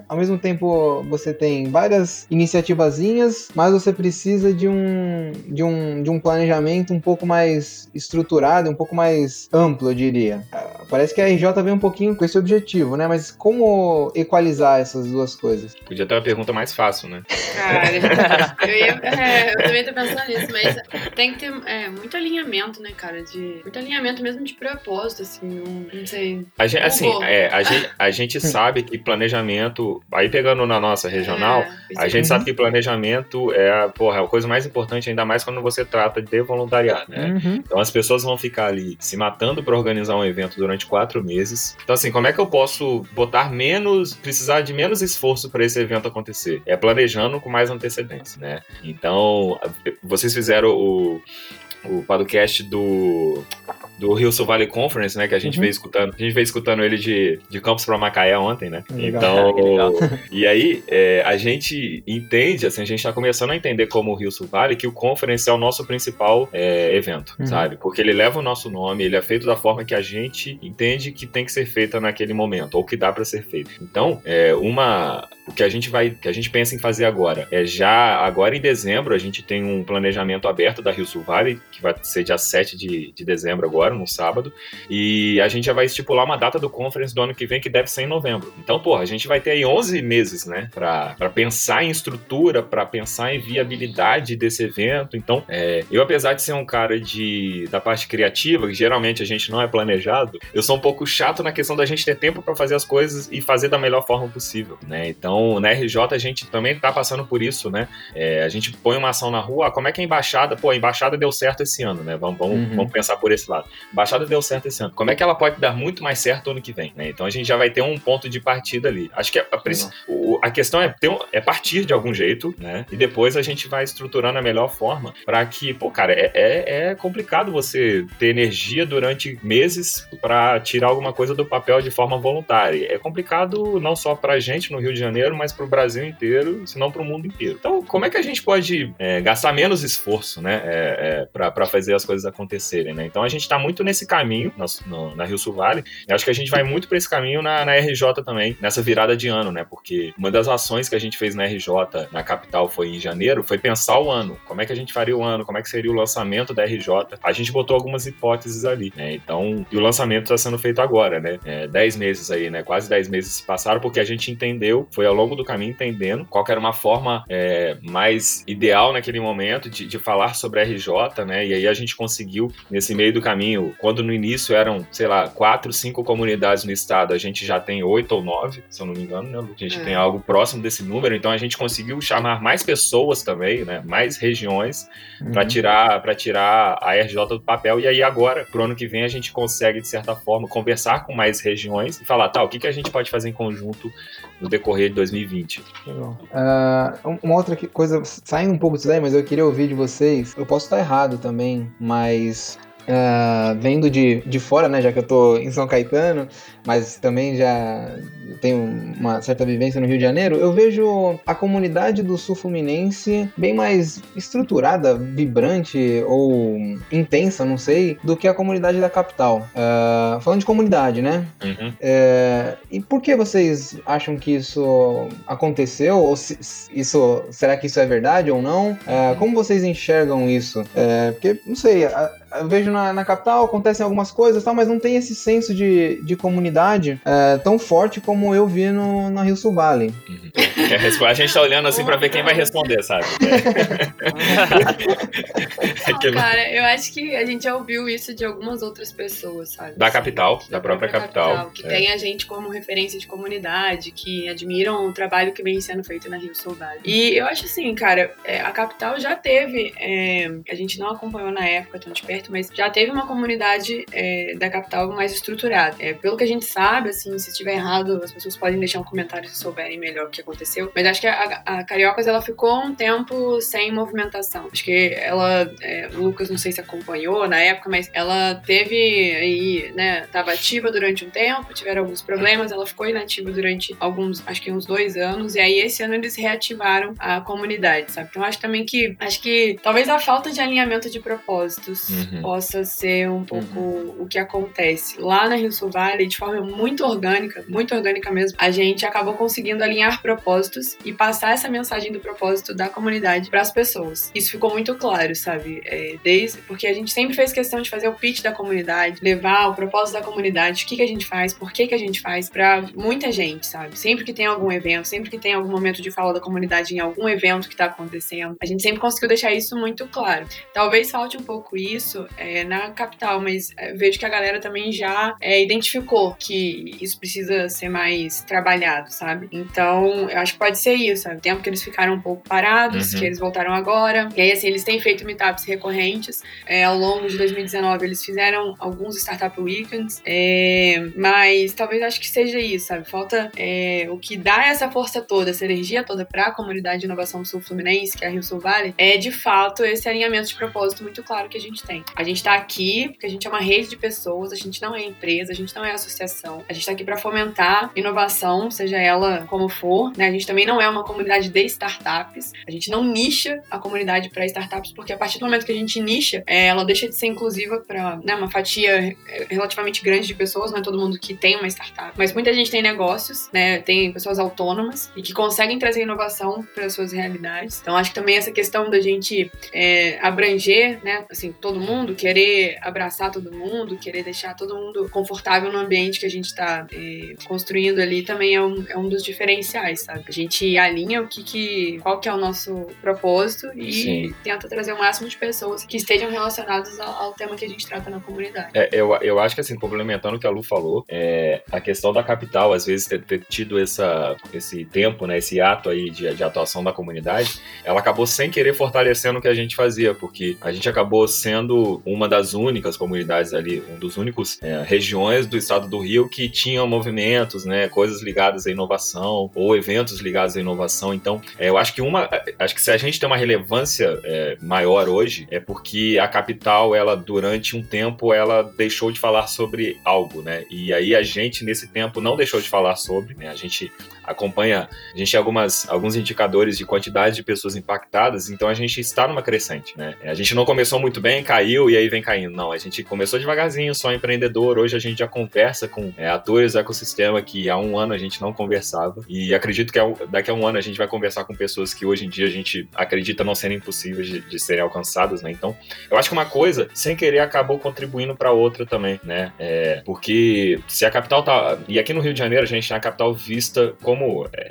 [SPEAKER 1] ao mesmo tempo você tem várias iniciativazinhas, mas você precisa de um, de um, de um planejamento um pouco mais estruturado, um pouco mais amplo, eu diria. Ah, Parece que a RJ vem um pouquinho com esse objetivo, né? Mas como equalizar essas duas coisas?
[SPEAKER 5] Podia ter uma pergunta mais fácil, né?
[SPEAKER 3] Cara, (laughs) eu, ia, é, eu também tô pensando nisso, mas tem que ter é, muito alinhamento, né, cara? De, muito alinhamento mesmo de propósito, assim, não, não sei.
[SPEAKER 5] A gente, assim, é, a, gente, a gente sabe que planejamento, aí pegando na nossa regional,
[SPEAKER 3] É,
[SPEAKER 5] a gente sabe que planejamento é, a- porra, é a coisa mais importante, ainda mais quando você trata de voluntariado, né? Então as pessoas vão ficar ali se matando para organizar um evento durante quatro meses. Então, assim, como é que eu posso botar menos, precisar de menos esforço para esse evento acontecer? É planejando com mais antecedência, né? Então, vocês fizeram o, o podcast do. Do Rio Sul Valley Conference, né? Que a gente
[SPEAKER 1] Uhum.
[SPEAKER 5] veio escutando. A gente veio escutando ele de, de Campos para Macaé ontem, né?
[SPEAKER 1] Legal.
[SPEAKER 2] Que (laughs) legal.
[SPEAKER 5] Então, e aí, é, a gente entende, assim, a gente está começando a entender como o Rio Sul Valley que o Conference é o nosso principal é, evento,
[SPEAKER 1] Uhum.
[SPEAKER 5] sabe? Porque ele leva o nosso nome, ele é feito da forma que a gente entende que tem que ser feita naquele momento, ou que dá para ser feito. Então, é, uma, o que a gente vai, que a gente pensa em fazer agora é já, agora em dezembro, a gente tem um planejamento aberto da Rio Sul Valley, que vai ser dia 7 de, de dezembro agora, no sábado, e a gente já vai estipular uma data do conference do ano que vem que deve ser em novembro. Então, porra, a gente vai ter aí 11 meses, né, pra pensar em estrutura, pra pensar em viabilidade desse evento. Então, é, eu, apesar de ser um cara de, da parte criativa, que geralmente a gente não é planejado, eu sou um pouco chato na questão da gente ter tempo pra fazer as coisas e fazer da melhor forma possível, né? Então, na RJ a gente também tá passando por isso, né? É, a gente põe uma ação na rua, ah, como é que a embaixada, pô, a embaixada deu certo esse ano, né? Vamos, vamos,
[SPEAKER 1] Uhum.
[SPEAKER 5] vamos pensar por esse lado. A embaixada deu certo esse ano. Como é que ela pode dar muito mais certo ano que vem, né? Então a gente já vai ter um ponto de partida ali. Acho que a, a o- a questão é, ter é partir de algum jeito, né? E depois a gente vai estruturando a melhor forma para que, pô, cara, é, é, é complicado você ter energia durante meses para tirar alguma coisa do papel de forma voluntária. É complicado não só pra gente no Rio de Janeiro, Mas para o Brasil inteiro, se não para o mundo inteiro. Então, como é que a gente pode é, gastar menos esforço, né, é, é, para fazer as coisas acontecerem, né? Então, a gente está muito nesse caminho no, no, na Rio Sul Vale. Acho que a gente vai muito para esse caminho na, na, RJ também, nessa virada de ano, né? Porque uma das ações que a gente fez na RJ, na capital, foi em janeiro, foi pensar o ano. Como é que a gente faria o ano? Como é que seria o lançamento da RJ? A gente botou algumas hipóteses ali, né? Então, e o lançamento está sendo feito agora, né? É, dez meses aí, né? Quase dez meses se passaram, porque a gente entendeu, foi ao longo do caminho entendendo qual era uma forma é, mais ideal naquele momento de, de falar sobre a RJ, né? E aí a gente conseguiu, nesse meio do caminho, quando no início eram, sei lá, quatro, cinco comunidades no estado, a gente já tem oito ou nove, se eu não me engano, né? A gente é. tem algo próximo desse número, então a gente conseguiu chamar mais pessoas também, né? Mais regiões uhum. para tirar para tirar a RJ do papel e aí agora, pro ano que vem a gente consegue de certa forma conversar com mais regiões e falar, tá, o que que a gente pode fazer em conjunto no decorrer de 2020.
[SPEAKER 1] Uh, uma outra coisa, saindo um pouco disso daí, mas eu queria ouvir de vocês, eu posso estar errado também, mas Uh, vendo de, de fora, né, já que eu tô em São Caetano, mas também já tenho uma certa vivência no Rio de Janeiro, eu vejo a comunidade do sul fluminense bem mais estruturada, vibrante ou intensa, não sei, do que a comunidade da capital. Uh, falando de comunidade, né? Uhum. Uh, e por que vocês acham que isso aconteceu? Ou se, isso, será que isso é verdade ou não? Uh, como vocês enxergam isso? porque, não sei, eu vejo na, na, capital acontecem algumas coisas, tal, mas não tem esse senso de, de comunidade é, tão forte como eu vi no, na Rio Sul Valley.
[SPEAKER 5] Uhum. A gente tá olhando assim para ver quem vai responder, sabe? (laughs)
[SPEAKER 3] não, cara, eu acho que a gente já ouviu isso de algumas outras pessoas, sabe?
[SPEAKER 5] Da capital, da, da própria, própria capital. capital.
[SPEAKER 3] Que é. tem a gente como referência de comunidade, que admiram o trabalho que vem sendo feito na Rio Sul Valley. E eu acho assim, cara, é, a capital já teve, é, a gente não acompanhou na época tão de perto, mas já teve uma comunidade é, da capital mais estruturada. É, pelo que a gente sabe, assim, se estiver errado, as pessoas podem deixar um comentário se souberem melhor o que aconteceu. Mas acho que a, a Cariocas ela ficou um tempo sem movimentação. Acho que ela, é, o Lucas não sei se acompanhou na época, mas ela teve aí, né, tava ativa durante um tempo, tiveram alguns problemas, ela ficou inativa durante alguns, acho que uns dois anos, e aí esse ano eles reativaram a comunidade, sabe? Então acho também que, acho que talvez a falta de alinhamento de propósitos uhum. possa ser um pouco uhum. o que acontece. Lá na Rio Sul Valley, de forma muito orgânica, muito orgânica mesmo, a gente acabou conseguindo alinhar propósitos e passar essa mensagem do propósito da comunidade para as pessoas. Isso ficou muito claro, sabe? É, desde porque a gente sempre fez questão de fazer o pitch da comunidade, levar o propósito da comunidade, o que, que a gente faz, por que, que a gente faz para muita gente, sabe? Sempre que tem algum evento, sempre que tem algum momento de fala da comunidade em algum evento que está acontecendo, a gente sempre conseguiu deixar isso muito claro. Talvez falte um pouco isso é, na capital, mas é, vejo que a galera também já é, identificou que isso precisa ser mais trabalhado, sabe? Então, eu acho que pode ser isso, sabe? O tempo que eles ficaram um pouco parados, uhum. que eles voltaram agora. E aí, assim, eles têm feito meetups recorrentes. É, ao longo de 2019, eles fizeram alguns Startup Weekends. É, mas talvez acho que seja isso, sabe? Falta é, o que dá essa força toda, essa energia toda para a comunidade de inovação sul fluminense, que é a Rio Sul Valley, é de fato esse alinhamento de propósito muito claro que a gente tem. A gente tá aqui porque a gente é uma rede de pessoas, a gente não é empresa, a gente não é associação. A gente tá aqui para fomentar inovação, seja ela como for, né? A gente também não é uma comunidade de startups. A gente não nicha a comunidade para startups, porque a partir do momento que a gente nicha, é, ela deixa de ser inclusiva para né, uma fatia relativamente grande de pessoas, não é todo mundo que tem uma startup, mas muita gente tem negócios, né? Tem pessoas autônomas e que conseguem trazer inovação para as suas realidades. Então acho que também essa questão da gente é, abranger, né? Assim, todo mundo, querer abraçar todo mundo, querer deixar todo mundo confortável no ambiente que a gente está é, construindo ali também é um, é um dos diferenciais, sabe? A gente alinha o que, que qual que é o nosso propósito e Sim. tenta trazer o máximo de pessoas que estejam relacionadas ao, ao tema que a gente trata na comunidade.
[SPEAKER 5] É, eu, eu acho que assim, complementando o que a Lu falou, é, a questão da capital, às vezes, ter, ter tido essa, esse tempo, né, esse ato aí de, de atuação da comunidade, ela acabou sem querer fortalecendo o que a gente fazia, porque a gente acabou sendo uma das únicas comunidades ali, um dos únicos é, regiões do estado do Rio que tinham movimentos, né, né? Coisas ligadas à inovação ou eventos ligados à inovação. Então, é, eu acho que uma, acho que se a gente tem uma relevância é, maior hoje é porque a capital, ela durante um tempo, ela deixou de falar sobre algo, né? E aí a gente nesse tempo não deixou de falar sobre, né? A gente acompanha, a gente tem algumas, alguns indicadores de quantidade de pessoas impactadas, então a gente está numa crescente, né? A gente não começou muito bem, caiu e aí vem caindo. Não, a gente começou devagarzinho, só empreendedor. Hoje a gente já conversa com é, atores do ecossistema que há um ano a gente não conversava. E acredito que daqui a um ano a gente vai conversar com pessoas que hoje em dia a gente acredita não serem possíveis de, de serem alcançadas, né? Então, eu acho que uma coisa, sem querer, acabou contribuindo para outra também, né? É, porque se a capital tá. E aqui no Rio de Janeiro a gente tem a capital vista como.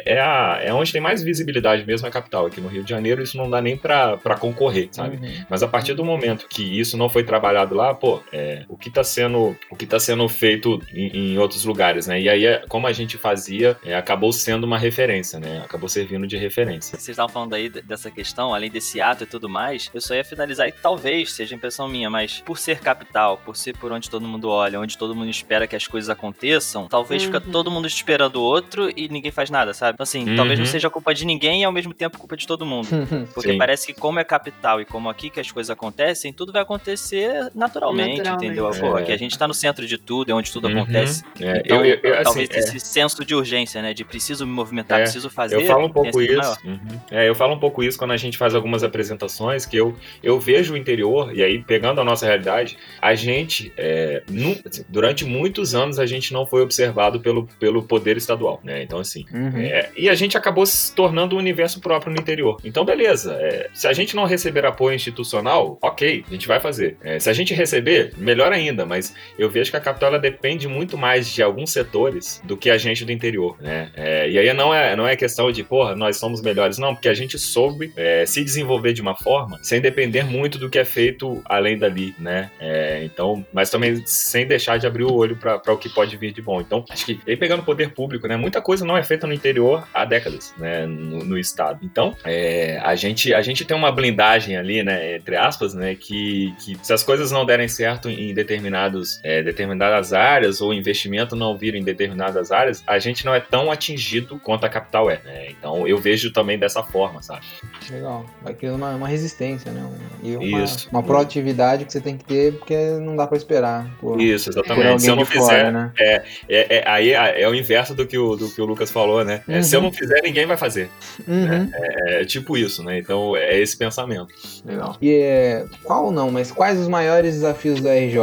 [SPEAKER 5] É, a, é onde tem mais visibilidade mesmo a capital. Aqui no Rio de Janeiro isso não dá nem para concorrer, sabe? Uhum. Mas a partir do momento que isso não foi trabalhado lá, pô, é, o que está sendo o que tá sendo feito em, em, outros lugares, né? E aí, é, como a gente fazia, é, acabou sendo uma referência, né? Acabou servindo de referência.
[SPEAKER 2] Vocês estavam falando aí dessa questão, além desse ato e tudo mais, eu só ia finalizar e talvez seja impressão minha, mas por ser capital, por ser por onde todo mundo olha, onde todo mundo espera que as coisas aconteçam, talvez uhum. fica todo mundo esperando o outro e ninguém faz nada, sabe? Então, assim, uhum. talvez não seja culpa de ninguém e ao mesmo tempo culpa de todo mundo. (laughs) Porque Sim. parece que como é capital e como aqui que as coisas acontecem, tudo vai acontecer naturalmente, naturalmente. entendeu? É. Aqui a gente tá no centro de tudo, é onde tudo uhum. acontece. É. Então, eu, eu, assim, talvez é. esse senso de urgência, né? De preciso me movimentar, é. preciso fazer.
[SPEAKER 5] Eu falo um pouco isso. Uhum. É, eu falo um pouco isso quando a gente faz algumas apresentações, que eu, eu vejo o interior, e aí pegando a nossa realidade, a gente, é, assim, durante muitos anos, a gente não foi observado pelo, pelo poder estadual, né? Então, assim, uhum. é, e a gente acabou se tornando um universo próprio no interior. Então, beleza, é, se a gente não receber apoio institucional, ok, a gente vai fazer. É, se a gente receber, melhor ainda, mas eu vejo que a capital ela depende muito mais de alguns setores do que a gente do interior, né? É, e aí não é, não é questão de, porra, nós somos melhores, não, porque a gente soube é, se desenvolver de uma forma sem depender muito do que é feito além dali, né? É, então, mas também sem deixar de abrir o olho para o que pode vir de bom. Então, acho que aí pegando o poder público, né? Muita coisa não é feita no interior há décadas, né? No, no estado. Então, é, a gente a gente tem uma blindagem ali, né? Entre aspas, né? Que, que se as coisas não derem certo em determinados é, determinadas áreas ou investimento não vir em determinadas áreas, a gente não é tão atingido quanto a capital é. Né? Então, eu vejo também dessa forma, sabe?
[SPEAKER 1] Legal. Vai criando uma, uma resistência, né? E uma, Isso. uma proatividade que você tem que ter porque não dá para esperar.
[SPEAKER 5] Por, Isso, exatamente. Se eu não fizer, fora, né? é, é, é, aí é, é, o inverso do que o, do que o Lucas falou, né? Uhum. se eu não fizer, ninguém vai fazer. Uhum. Né? É, tipo isso, né? Então é esse pensamento.
[SPEAKER 1] Legal. E é, qual não, mas quais os maiores desafios da RJ?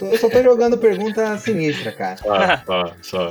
[SPEAKER 1] Eu só tô jogando pergunta (laughs) sinistra, cara.
[SPEAKER 5] Só, só, só.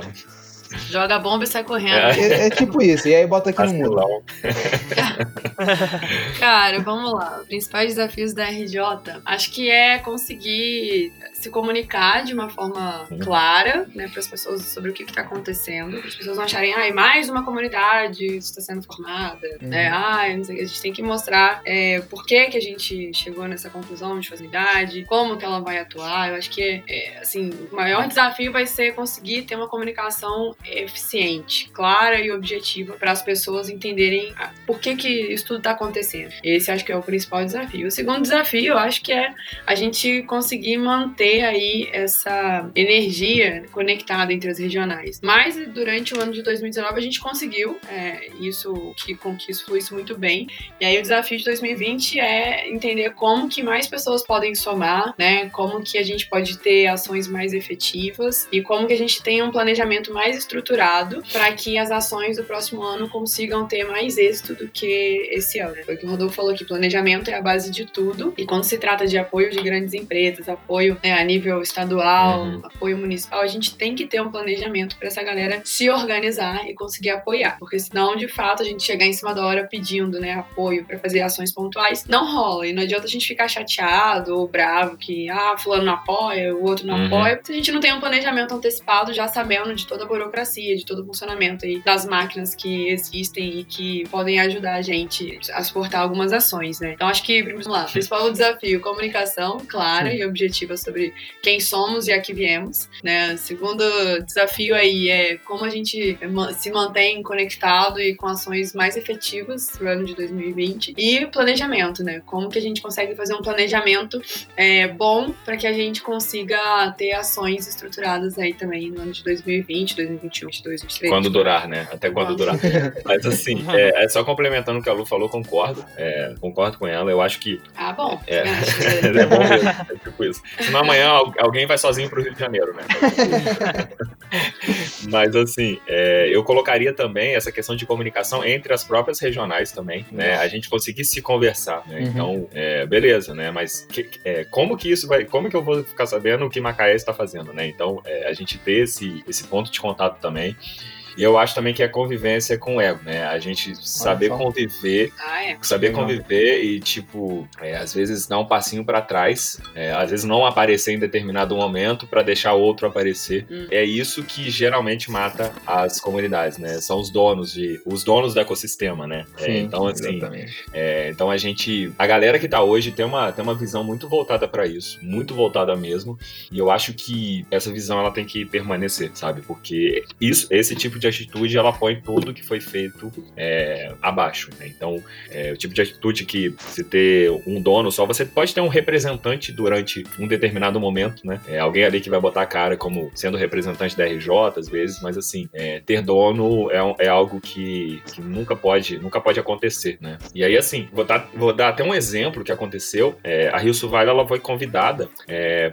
[SPEAKER 3] Joga a bomba e sai correndo.
[SPEAKER 1] É, é tipo isso, e aí bota aqui no mundo. (laughs)
[SPEAKER 3] Cara, vamos lá. Principais desafios da RJ, acho que é conseguir se comunicar de uma forma clara, né, para as pessoas sobre o que está acontecendo, para as pessoas não acharem, ai, mais uma comunidade está sendo formada, uhum. né, ai, sei, a gente tem que mostrar é, por que que a gente chegou nessa conclusão de facilidade, como que ela vai atuar. Eu acho que, é, assim, o maior desafio vai ser conseguir ter uma comunicação eficiente, clara e objetiva para as pessoas entenderem por que que isso tudo está acontecendo. Esse acho que é o principal desafio. O segundo desafio, eu acho que é a gente conseguir manter aí essa energia conectada entre as regionais. Mas durante o ano de 2019 a gente conseguiu é, isso, que com que isso fluísse muito bem. E aí o desafio de 2020 é entender como que mais pessoas podem somar, né? Como que a gente pode ter ações mais efetivas e como que a gente tem um planejamento mais estruturado para que as ações do próximo ano consigam ter mais êxito do que esse ano. Foi o que o Rodolfo falou que planejamento é a base de tudo e quando se trata de apoio de grandes empresas, apoio né, a nível estadual, uhum. apoio municipal, a gente tem que ter um planejamento para essa galera se organizar e conseguir apoiar, porque senão de fato a gente chegar em cima da hora pedindo né, apoio para fazer ações pontuais não rola e não adianta a gente ficar chateado ou bravo que ah fulano não apoia, o outro não uhum. apoia, se a gente não tem um planejamento antecipado já sabendo de toda a burocracia de todo o funcionamento aí das máquinas que existem e que podem ajudar a gente a suportar algumas ações, né? Então acho que, vamos lá, principal desafio, comunicação clara Sim. e objetiva sobre quem somos e a que viemos, né? O segundo desafio aí é como a gente se mantém conectado e com ações mais efetivas no ano de 2020 e planejamento, né? Como que a gente consegue fazer um planejamento é, bom para que a gente consiga ter ações estruturadas aí também no ano de 2020, 2021, 2023.
[SPEAKER 5] Quando durar, né? Até quando Nossa. durar. (laughs) Mas assim, (laughs) é, é, só complementando o que a Lu falou, concordo. É, concordo com ela. Eu acho que.
[SPEAKER 3] Ah, bom.
[SPEAKER 5] É, (laughs) é bom mesmo. É tipo isso. Senão amanhã alguém vai sozinho pro Rio de Janeiro, né? (laughs) Mas assim, é, eu colocaria também essa questão de comunicação entre as próprias regionais também, né? A gente conseguir se conversar, né? Uhum. Então, é, beleza, né? Mas que, é, como que isso vai. Como que eu vou ficar sabendo o que Macaé está fazendo, né? Então, é, a gente ter esse, esse ponto de contato também. E eu acho também que a convivência é com o ego, né? A gente saber conviver, ah, é. saber conviver e, tipo, é, às vezes dar um passinho para trás, é, às vezes não aparecer em determinado momento para deixar outro aparecer. Hum. É isso que geralmente mata as comunidades, né? São os donos de, os donos do ecossistema, né? É, Sim, então, assim, é, então a gente, a galera que tá hoje tem uma, tem uma visão muito voltada para isso, muito voltada mesmo. E eu acho que essa visão ela tem que permanecer, sabe? Porque isso, esse tipo de atitude ela põe tudo que foi feito é, abaixo. Né? Então, é, o tipo de atitude que se ter um dono só, você pode ter um representante durante um determinado momento, né? É, alguém ali que vai botar a cara como sendo representante da RJ às vezes, mas assim, é, ter dono é, é algo que, que, nunca pode nunca pode acontecer, né? E aí assim, vou dar, vou dar até um exemplo que aconteceu. É, a Rio Suvaila ela foi convidada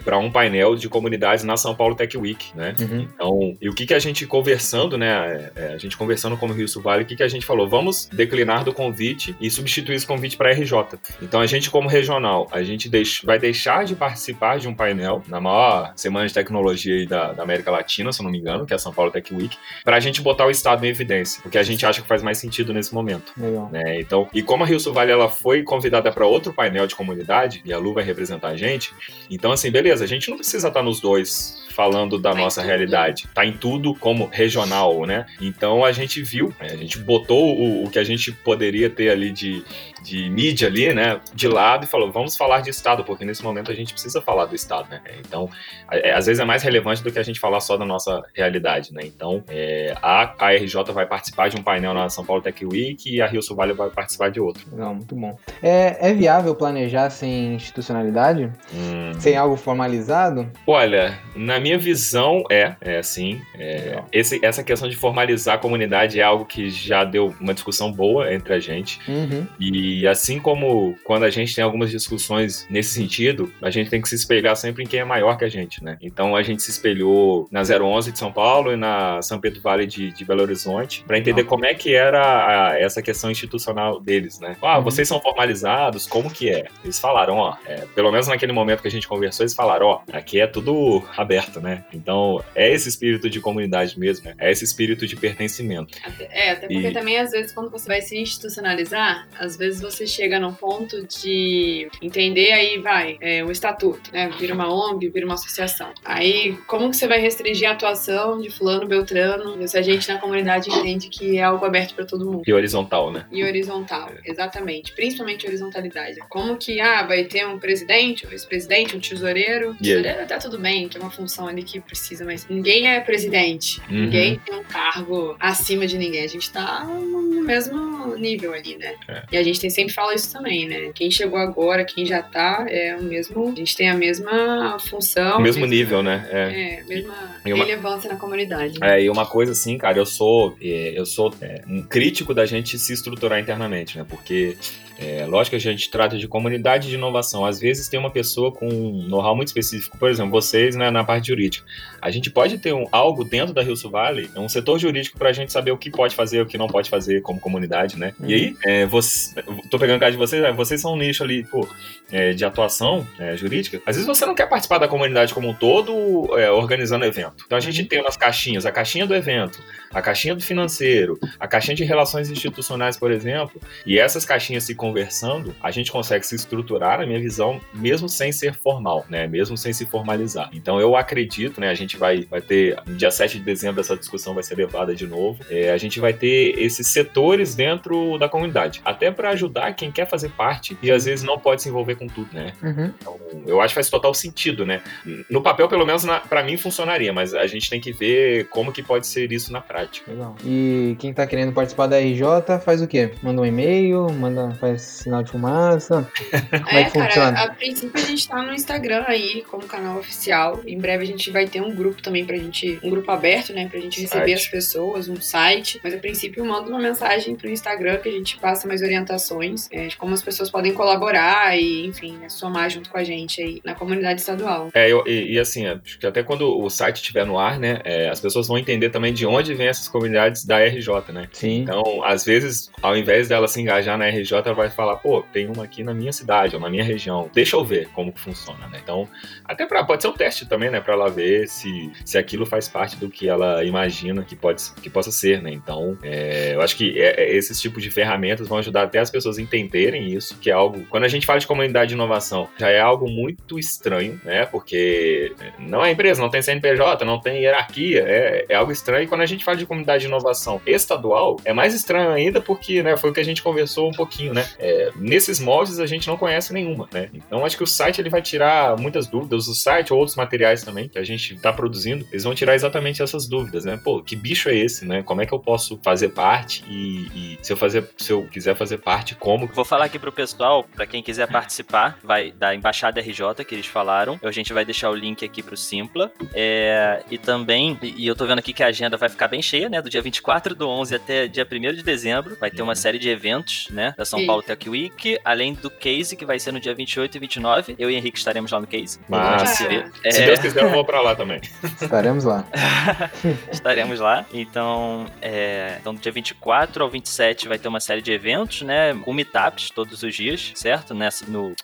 [SPEAKER 5] para um painel de comunidades na São Paulo Tech Week, né? Uhum. Então, e o que que a gente conversando, né? É, é, a gente conversando com o Rio Sul Vale, o que, que a gente falou? Vamos declinar do convite e substituir esse convite para RJ. Então a gente, como regional, a gente deix vai deixar de participar de um painel na maior semana de tecnologia da, da, América Latina, se eu não me engano, que é a São Paulo Tech Week, para a gente botar o Estado em evidência, porque a gente acha que faz mais sentido nesse momento. Né? Então, e como a Rio Sul Vale ela foi convidada para outro painel de comunidade, e a Lu vai representar a gente, então assim, beleza, a gente não precisa estar nos dois falando da tá nossa realidade. Tá em tudo como regional, né? Então a gente viu, a gente botou o, o que a gente poderia ter ali de, de mídia ali, né, de lado e falou, vamos falar de Estado, porque nesse momento a gente precisa falar do Estado, né? Então, é, às vezes é mais relevante do que a gente falar só da nossa realidade, né? Então, é, a, a RJ vai participar de um painel na São Paulo Tech Week e a Rio Sul Vale vai participar de outro.
[SPEAKER 1] Não, muito bom. É, é viável planejar sem institucionalidade? Hum. Sem algo formalizado?
[SPEAKER 5] Olha, na minha visão, é, é sim. É, esse, essa questão de formalizar a comunidade é algo que já deu uma discussão boa entre a gente. Uhum. E e assim como quando a gente tem algumas discussões nesse sentido, a gente tem que se espelhar sempre em quem é maior que a gente, né? Então a gente se espelhou na 011 de São Paulo e na São Pedro Vale de, de Belo Horizonte para entender ah. como é que era a, essa questão institucional deles, né? Ah, uhum. vocês são formalizados, como que é? Eles falaram, ó, é, pelo menos naquele momento que a gente conversou, eles falaram, ó, aqui é tudo aberto, né? Então é esse espírito de comunidade mesmo, né? É esse espírito de pertencimento.
[SPEAKER 3] É, até porque e... também às vezes quando você vai se institucionalizar, às vezes vezes você chega num ponto de entender, aí vai, é, o estatuto, né? Vira uma ONG, vira uma associação. Aí, como que você vai restringir a atuação de fulano, beltrano, se a gente na comunidade entende que é algo aberto para todo mundo?
[SPEAKER 5] E horizontal, né?
[SPEAKER 3] E horizontal, é. exatamente. Principalmente horizontalidade. Como que, ah, vai ter um presidente, um vice-presidente, um tesoureiro. Tesoureiro tá tudo bem, que é uma função ali que precisa, mas ninguém é presidente. Uhum. Ninguém tem um cargo acima de ninguém. A gente tá no mesmo nível ali, né? É. E a gente tem gente sempre fala isso também, né? Quem chegou agora, quem já tá, é o mesmo. A gente tem a mesma função.
[SPEAKER 5] O mesmo nível, né?
[SPEAKER 3] É, é mesma uma, relevância na comunidade.
[SPEAKER 5] É, e uma coisa assim, cara, eu sou, é, eu sou é, um crítico da gente se estruturar internamente, né? Porque é, lógico que a gente trata de comunidade de inovação. Às vezes tem uma pessoa com um know-how muito específico, por exemplo, vocês né, na parte jurídica. A gente pode ter um, algo dentro da Rio Sul Valley, um setor jurídico para a gente saber o que pode fazer, o que não pode fazer como comunidade, né? Uhum. E aí, é, você, tô pegando caso de vocês, né, vocês são um nicho ali, pô, é, de atuação é, jurídica. Às vezes você não quer participar da comunidade como um todo, é, organizando evento. Então a gente uhum. tem umas caixinhas, a caixinha do evento, a caixinha do financeiro, a caixinha de relações institucionais, por exemplo, e essas caixinhas se conversando, a gente consegue se estruturar, na minha visão, mesmo sem ser formal, né? Mesmo sem se formalizar. Então eu acredito, né? A gente vai, vai ter, no dia 7 de dezembro, essa discussão vai ser levada de novo. É, a gente vai ter esses setores dentro da comunidade, até para ajudar quem quer fazer parte e às vezes não pode se envolver com tudo, né? Uhum. Então, eu acho que faz total sentido, né? No papel, pelo menos, para mim funcionaria, mas a gente tem que ver como que pode ser isso na prática.
[SPEAKER 1] Legal. E quem tá querendo participar da RJ faz o quê? Manda um e-mail, manda, faz sinal de fumaça. (laughs)
[SPEAKER 3] Como é, é que cara, funciona? A princípio a gente tá no Instagram aí, como canal oficial. Em breve a gente vai ter um grupo também pra gente, um grupo aberto, né, pra gente receber site. as pessoas, um site. Mas a princípio manda uma mensagem pro Instagram que a gente passa mais orientações é, de como as pessoas podem colaborar e, enfim, né, somar junto com a gente aí na comunidade estadual.
[SPEAKER 5] É, eu, e, e, assim, acho que até quando o site estiver no ar, né, é, as pessoas vão entender também de onde vem essas comunidades da RJ, né?
[SPEAKER 1] Sim.
[SPEAKER 5] Então, às vezes, ao invés dela se engajar na RJ, ela vai falar, pô, tem uma aqui na minha cidade ou na minha região. Deixa eu ver como que funciona, né? Então, até para pode ser um teste também, né, para ela ver se, se aquilo faz parte do que ela imagina que pode que possa ser, né? Então, é, eu acho que é, é, esses tipos de ferramentas vão ajudar até as pessoas a entenderem isso, que é algo. Quando a gente fala de comunidade de inovação, já é algo muito estranho, né? Porque não é empresa, não tem CNPJ, não tem hierarquia, é, é algo estranho. E quando a gente fala de comunidade de inovação estadual, é mais estranho ainda porque, né, foi o que a gente conversou um pouquinho, né? É, nesses moldes a gente não conhece nenhuma, né? Então acho que o site ele vai tirar muitas dúvidas, o site ou outros materiais também que a gente está produzindo, eles vão tirar exatamente essas dúvidas, né? Pô, que bicho é esse, né? Como é que eu posso fazer parte e, e se eu fazer, se eu quiser fazer parte, como?
[SPEAKER 2] Vou falar aqui pro pessoal, para quem quiser participar, vai da embaixada RJ que eles falaram. A gente vai deixar o link aqui pro Simpla. É, e também, e eu tô vendo aqui que a agenda vai ficar bem cheia, né? Do dia 24 do 11 até dia 1 de dezembro, vai ter uma uhum. série de eventos, né? Da São Paulo Tech Week, além do Case, que vai ser no dia 28 e 29. Eu e Henrique estaremos lá no Case.
[SPEAKER 5] Mas, se, é... se Deus quiser, eu vou pra lá também. (laughs)
[SPEAKER 1] Estaremos lá. (laughs)
[SPEAKER 2] estaremos lá. Então, é... então, do dia 24 ao 27 vai ter uma série de eventos, né? Com meetups todos os dias, certo? Nessa, no,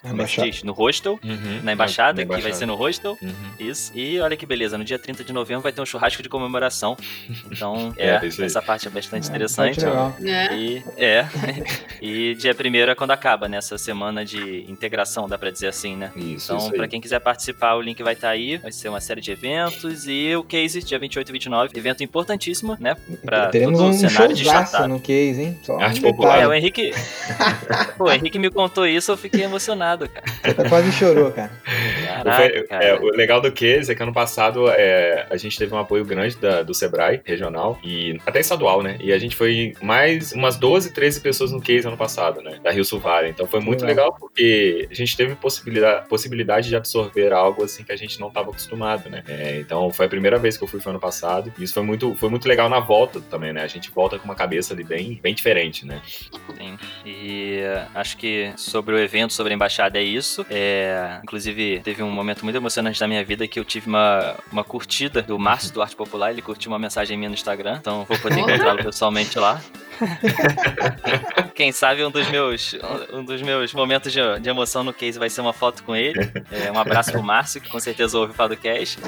[SPEAKER 2] no hostel, uhum. na, embaixada, na, embaixada, que vai ser no hostel. Uhum. Isso. E olha que beleza, no dia 30 de novembro vai ter um churrasco de comemoração. Então, é, é essa parte é bastante é, interessante.
[SPEAKER 3] É.
[SPEAKER 2] E, é. (laughs) e dia 1 é quando acaba, nessa semana de integração, dá pra dizer assim, né?
[SPEAKER 5] Isso,
[SPEAKER 2] então,
[SPEAKER 5] isso
[SPEAKER 2] pra quem quiser participar, o link vai estar tá aí. Vai ser uma série de eventos. E o Case, dia 28 e 29, evento importantíssimo, né? Pra
[SPEAKER 1] Teremos
[SPEAKER 2] todo
[SPEAKER 1] um
[SPEAKER 2] cenário de
[SPEAKER 1] startup. no Case, hein?
[SPEAKER 5] Só Arte popular.
[SPEAKER 2] É, o Henrique. (laughs) Pô, o Henrique me contou isso, eu fiquei emocionado, cara.
[SPEAKER 1] Você quase chorou, cara.
[SPEAKER 2] Caraca, cara.
[SPEAKER 5] É, o legal do Case é que ano passado é, a gente teve um apoio grande da, do Sebrae regional e até estadual, né? E a gente foi mais umas 12, 13 pessoas no Case ano passado, né? Da Rio Sul. Então foi muito legal. legal porque a gente teve possibilidade, possibilidade de absorver algo assim que a gente não estava acostumado, né? É, então foi a primeira vez que eu fui foi ano passado. E isso foi muito, foi muito legal na volta também, né? A gente volta com uma cabeça ali bem, bem diferente, né?
[SPEAKER 2] Sim. E acho que sobre o evento, sobre a embaixada é isso. É, inclusive, teve um momento muito emocionante da minha vida que eu tive uma, uma curtida do Márcio do Arte Popular. Ele curtiu uma mensagem minha no Instagram. Então vou poder encontrá-lo (laughs) pessoalmente lá. Quem sabe um dos meus, um dos meus momentos de, de emoção no case vai ser uma foto com ele. É, um abraço pro Márcio, que com certeza ouve o podcast.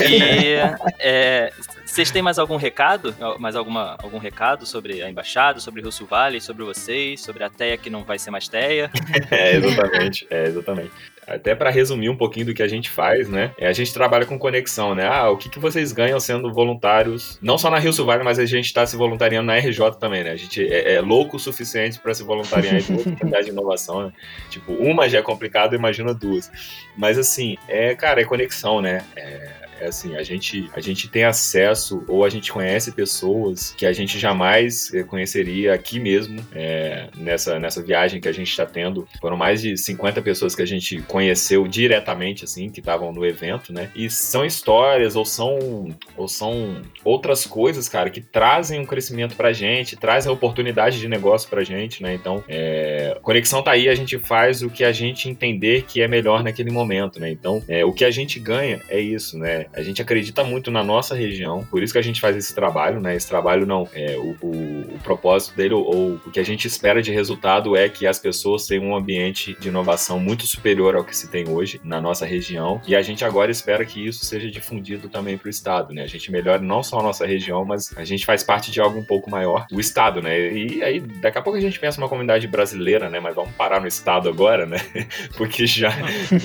[SPEAKER 2] E é, vocês têm mais algum recado? Mais alguma, algum recado sobre a embaixada, sobre o Rio Sul Valley, sobre vocês, sobre a TEA que não vai ser mais TEA? (laughs)
[SPEAKER 5] é, exatamente. É, exatamente até para resumir um pouquinho do que a gente faz, né? É, a gente trabalha com conexão, né? Ah, o que, que vocês ganham sendo voluntários, não só na Rio Sul mas a gente está se voluntariando na RJ também, né? A gente é, é louco o suficiente para se voluntariar em duas oportunidades de inovação, né? Tipo, uma já é complicado, imagina duas. Mas assim, é, cara, é conexão, né? É, é assim, a gente, a gente tem acesso ou a gente conhece pessoas que a gente jamais eh, conheceria aqui mesmo, é, nessa, nessa viagem que a gente está tendo. Foram mais de 50 pessoas que a gente conheceu diretamente, assim, que estavam no evento, né? E são histórias ou são, ou são outras coisas, cara, que trazem um crescimento pra gente, trazem oportunidade de negócio pra gente, né? Então, é, conexão tá aí, a gente faz o que a gente entender que é melhor naquele momento, né? Então, é, o que a gente ganha é isso, né? A gente acredita muito na nossa região, por isso que a gente faz esse trabalho, né? Esse trabalho não, é, o, o, o propósito dele, ou, ou, o que a gente espera de resultado é que as pessoas tenham um ambiente de inovação muito superior ao que se tem hoje na nossa região, e a gente agora espera que isso seja difundido também para o Estado, né? A gente melhora não só a nossa região, mas a gente faz parte de algo um pouco maior, o Estado, né? E aí, daqui a pouco a gente pensa uma comunidade brasileira, né? Mas vamos parar no Estado agora, né? (laughs) Porque já,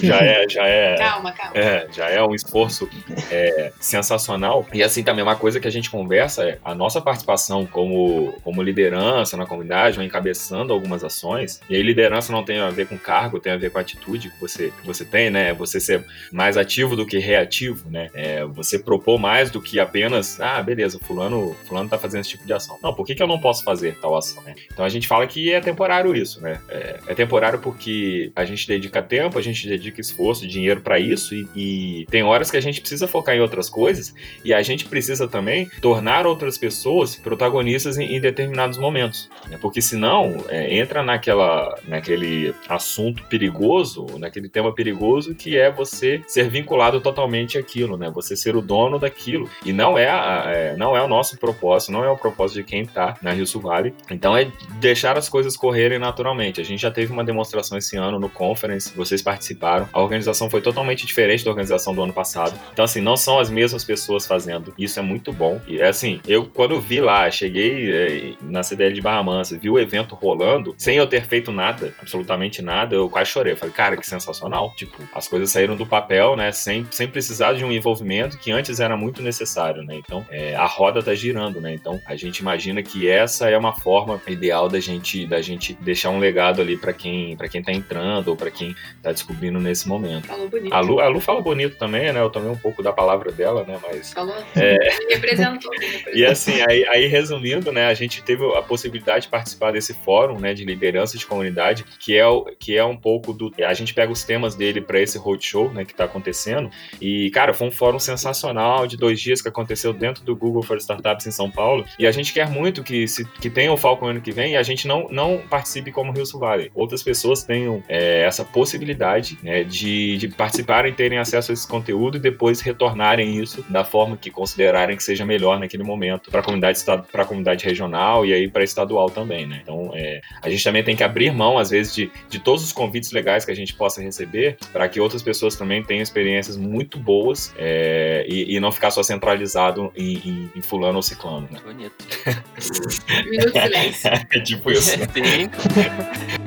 [SPEAKER 5] já é, já é...
[SPEAKER 3] Calma, calma.
[SPEAKER 5] É, já é um esforço é, sensacional. E assim também uma coisa que a gente conversa é a nossa participação como, como liderança na comunidade, ou encabeçando algumas ações. E aí liderança não tem a ver com cargo, tem a ver com a atitude que você, que você tem, né? Você ser mais ativo do que reativo, né? É, você propor mais do que apenas, ah, beleza, fulano, fulano tá fazendo esse tipo de ação. Não, por que, que eu não posso fazer tal ação? Né? Então a gente fala que é temporário isso, né? É, é temporário porque a gente dedica tempo, a gente dedica esforço, dinheiro para isso e, e tem horas que a gente precisa focar em outras coisas e a gente precisa também tornar outras pessoas protagonistas em, em determinados momentos, né? porque senão é, entra naquela, naquele assunto perigoso, naquele tema perigoso que é você ser vinculado totalmente àquilo, né? Você ser o dono daquilo e não é, a, é não é o nosso propósito, não é o propósito de quem está na Rio Sul Vale. Então é deixar as coisas correrem naturalmente. A gente já teve uma demonstração esse ano no conference, vocês participaram. A organização foi totalmente diferente da organização do ano passado. Então assim, não são as mesmas pessoas fazendo. Isso é muito bom. E é assim, eu quando vi lá, cheguei é, na CDL de Barra Mansa, vi o evento rolando, sem eu ter feito nada, absolutamente nada, eu quase chorei. Eu falei, cara, que sensacional. Tipo, as coisas saíram do papel, né, sem, sem precisar de um envolvimento que antes era muito necessário, né? Então, é, a roda tá girando, né? Então, a gente imagina que essa é uma forma ideal da gente da gente deixar um legado ali para quem para quem tá entrando ou para quem tá descobrindo nesse momento.
[SPEAKER 3] Falou bonito.
[SPEAKER 5] A Lu, a Lu fala bonito também, né? Eu tomei um pouco da palavra dela, né? Mas
[SPEAKER 3] Falou.
[SPEAKER 5] É...
[SPEAKER 3] Me representou. me representou.
[SPEAKER 5] e assim, aí, aí resumindo, né, a gente teve a possibilidade de participar desse fórum, né, de liderança de comunidade, que é, o, que é um pouco do. A gente pega os temas dele para esse roadshow, né, que tá acontecendo. E, cara, foi um fórum sensacional de dois dias que aconteceu dentro do Google for Startups em São Paulo. E a gente quer muito que, se, que tenha o Falcon ano que vem e a gente não, não participe como Rio Sul Valley. Outras pessoas tenham é, essa possibilidade né, de, de participarem, terem acesso a esse conteúdo e depois retornarem isso da forma que considerarem que seja melhor naquele momento para a comunidade para a comunidade regional e aí para estadual também, né? Então é, a gente também tem que abrir mão às vezes de, de todos os convites legais que a gente possa receber para que outras pessoas também tenham experiências muito boas é, e, e, não ficar só centralizado em, em, em fulano ou ciclano. Né?
[SPEAKER 2] Bonito. (laughs)
[SPEAKER 3] Minuto de silêncio. (laughs)
[SPEAKER 5] é tipo isso. (laughs) Né?
[SPEAKER 2] Sim.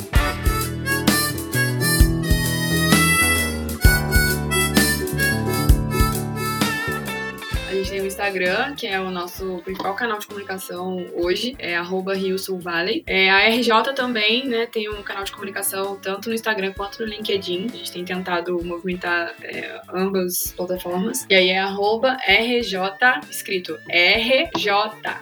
[SPEAKER 3] Instagram, que é o nosso principal canal de comunicação hoje, é arroba Rio Sul Valley. É, a RJ também, né, tem um canal de comunicação tanto no Instagram quanto no LinkedIn. A gente tem tentado movimentar é, ambas plataformas. E aí é arroba RJ, escrito RJ,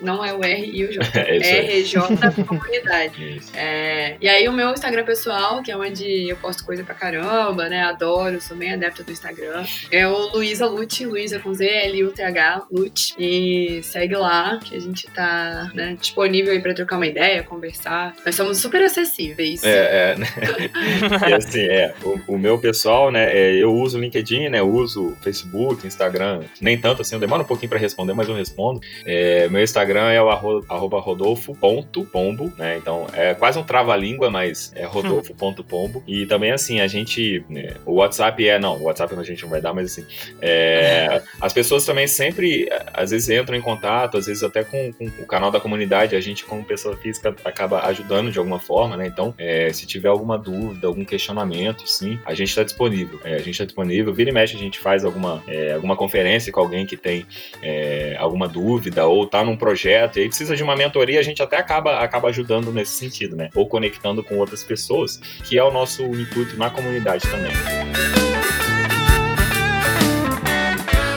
[SPEAKER 3] não é o R e o J. (laughs)
[SPEAKER 5] É.
[SPEAKER 3] RJ Comunidade. (laughs) É, e aí o meu Instagram pessoal, que é onde eu posto coisa pra caramba, né? Adoro, sou bem adepta do Instagram. É o Luísa Lute, Luísa com Z, L-U-T-H, Lute. E segue lá, que a gente tá né, disponível aí pra trocar uma ideia, conversar. Nós somos super acessíveis.
[SPEAKER 5] É, é, né? (laughs) e assim, é, o, o meu pessoal, né, é, eu uso o LinkedIn, né, eu uso Facebook, Instagram, nem tanto assim, eu demoro um pouquinho pra responder, mas eu respondo. É, meu Instagram é o arro, arroba rodolfo.pombo, né, então é quase um trava-língua, mas é rodolfo.pombo. E também, assim, a gente, né, o WhatsApp é, não, o WhatsApp a gente não vai dar, mas assim, é, as pessoas também sempre, às vezes entram em contato, às vezes até com, com o canal da comunidade, a gente como pessoa física acaba ajudando de alguma forma, né, então é, se tiver alguma dúvida, algum questionamento, sim, a gente está disponível. É, a gente está disponível. Vira e mexe, a gente faz alguma, é, alguma conferência com alguém que tem é, alguma dúvida ou está num projeto e aí precisa de uma mentoria, a gente até acaba, acaba ajudando nesse sentido, né? Ou conectando com outras pessoas, que é o nosso intuito na comunidade também.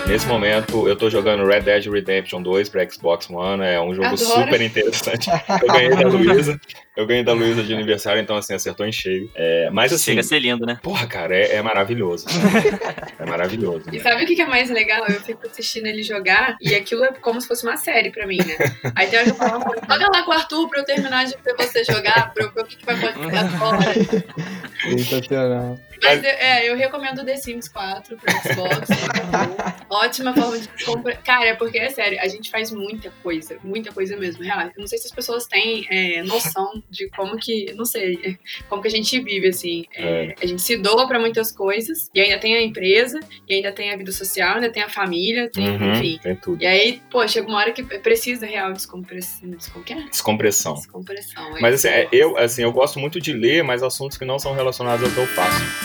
[SPEAKER 5] Nesse momento, eu tô jogando Red Dead Redemption 2 para Xbox One, é um jogo
[SPEAKER 3] Adoro.
[SPEAKER 5] super interessante. Eu ganhei da Luísa, eu ganhei da Luísa de aniversário, então assim, acertou em cheio. É, mas assim,
[SPEAKER 2] Chega a ser lindo, né?
[SPEAKER 5] porra, cara, é, é maravilhoso. é maravilhoso.
[SPEAKER 3] E
[SPEAKER 5] né?
[SPEAKER 3] sabe o que que é mais legal? Eu fico assistindo ele jogar e aquilo é como se fosse uma série pra mim, né? Aí tem hora que eu falo, joga lá com o Arthur pra eu terminar de ver você jogar, pra eu ver o que, que vai acontecer agora.
[SPEAKER 1] Sensacional.
[SPEAKER 3] Mas eu- é, eu recomendo o The Sims 4 pro Xbox. (laughs) Ótima forma de comprar. Cara, é porque é sério, a gente faz muita coisa, muita coisa mesmo. Real. Eu não sei se as pessoas têm é, noção de como que, não sei, como que a gente vive, assim. É, A gente se doa pra muitas coisas, e ainda tem a empresa, e ainda tem a vida social, ainda tem a família, tem,
[SPEAKER 5] Uhum,
[SPEAKER 3] enfim.
[SPEAKER 5] tem tudo.
[SPEAKER 3] E aí, pô, chega uma hora que precisa real descompressão. É?
[SPEAKER 5] Descompressão.
[SPEAKER 3] Descompressão. é
[SPEAKER 5] Mas assim, é, eu, assim, eu gosto muito de ler, mas assuntos que não são relacionados ao que eu faço.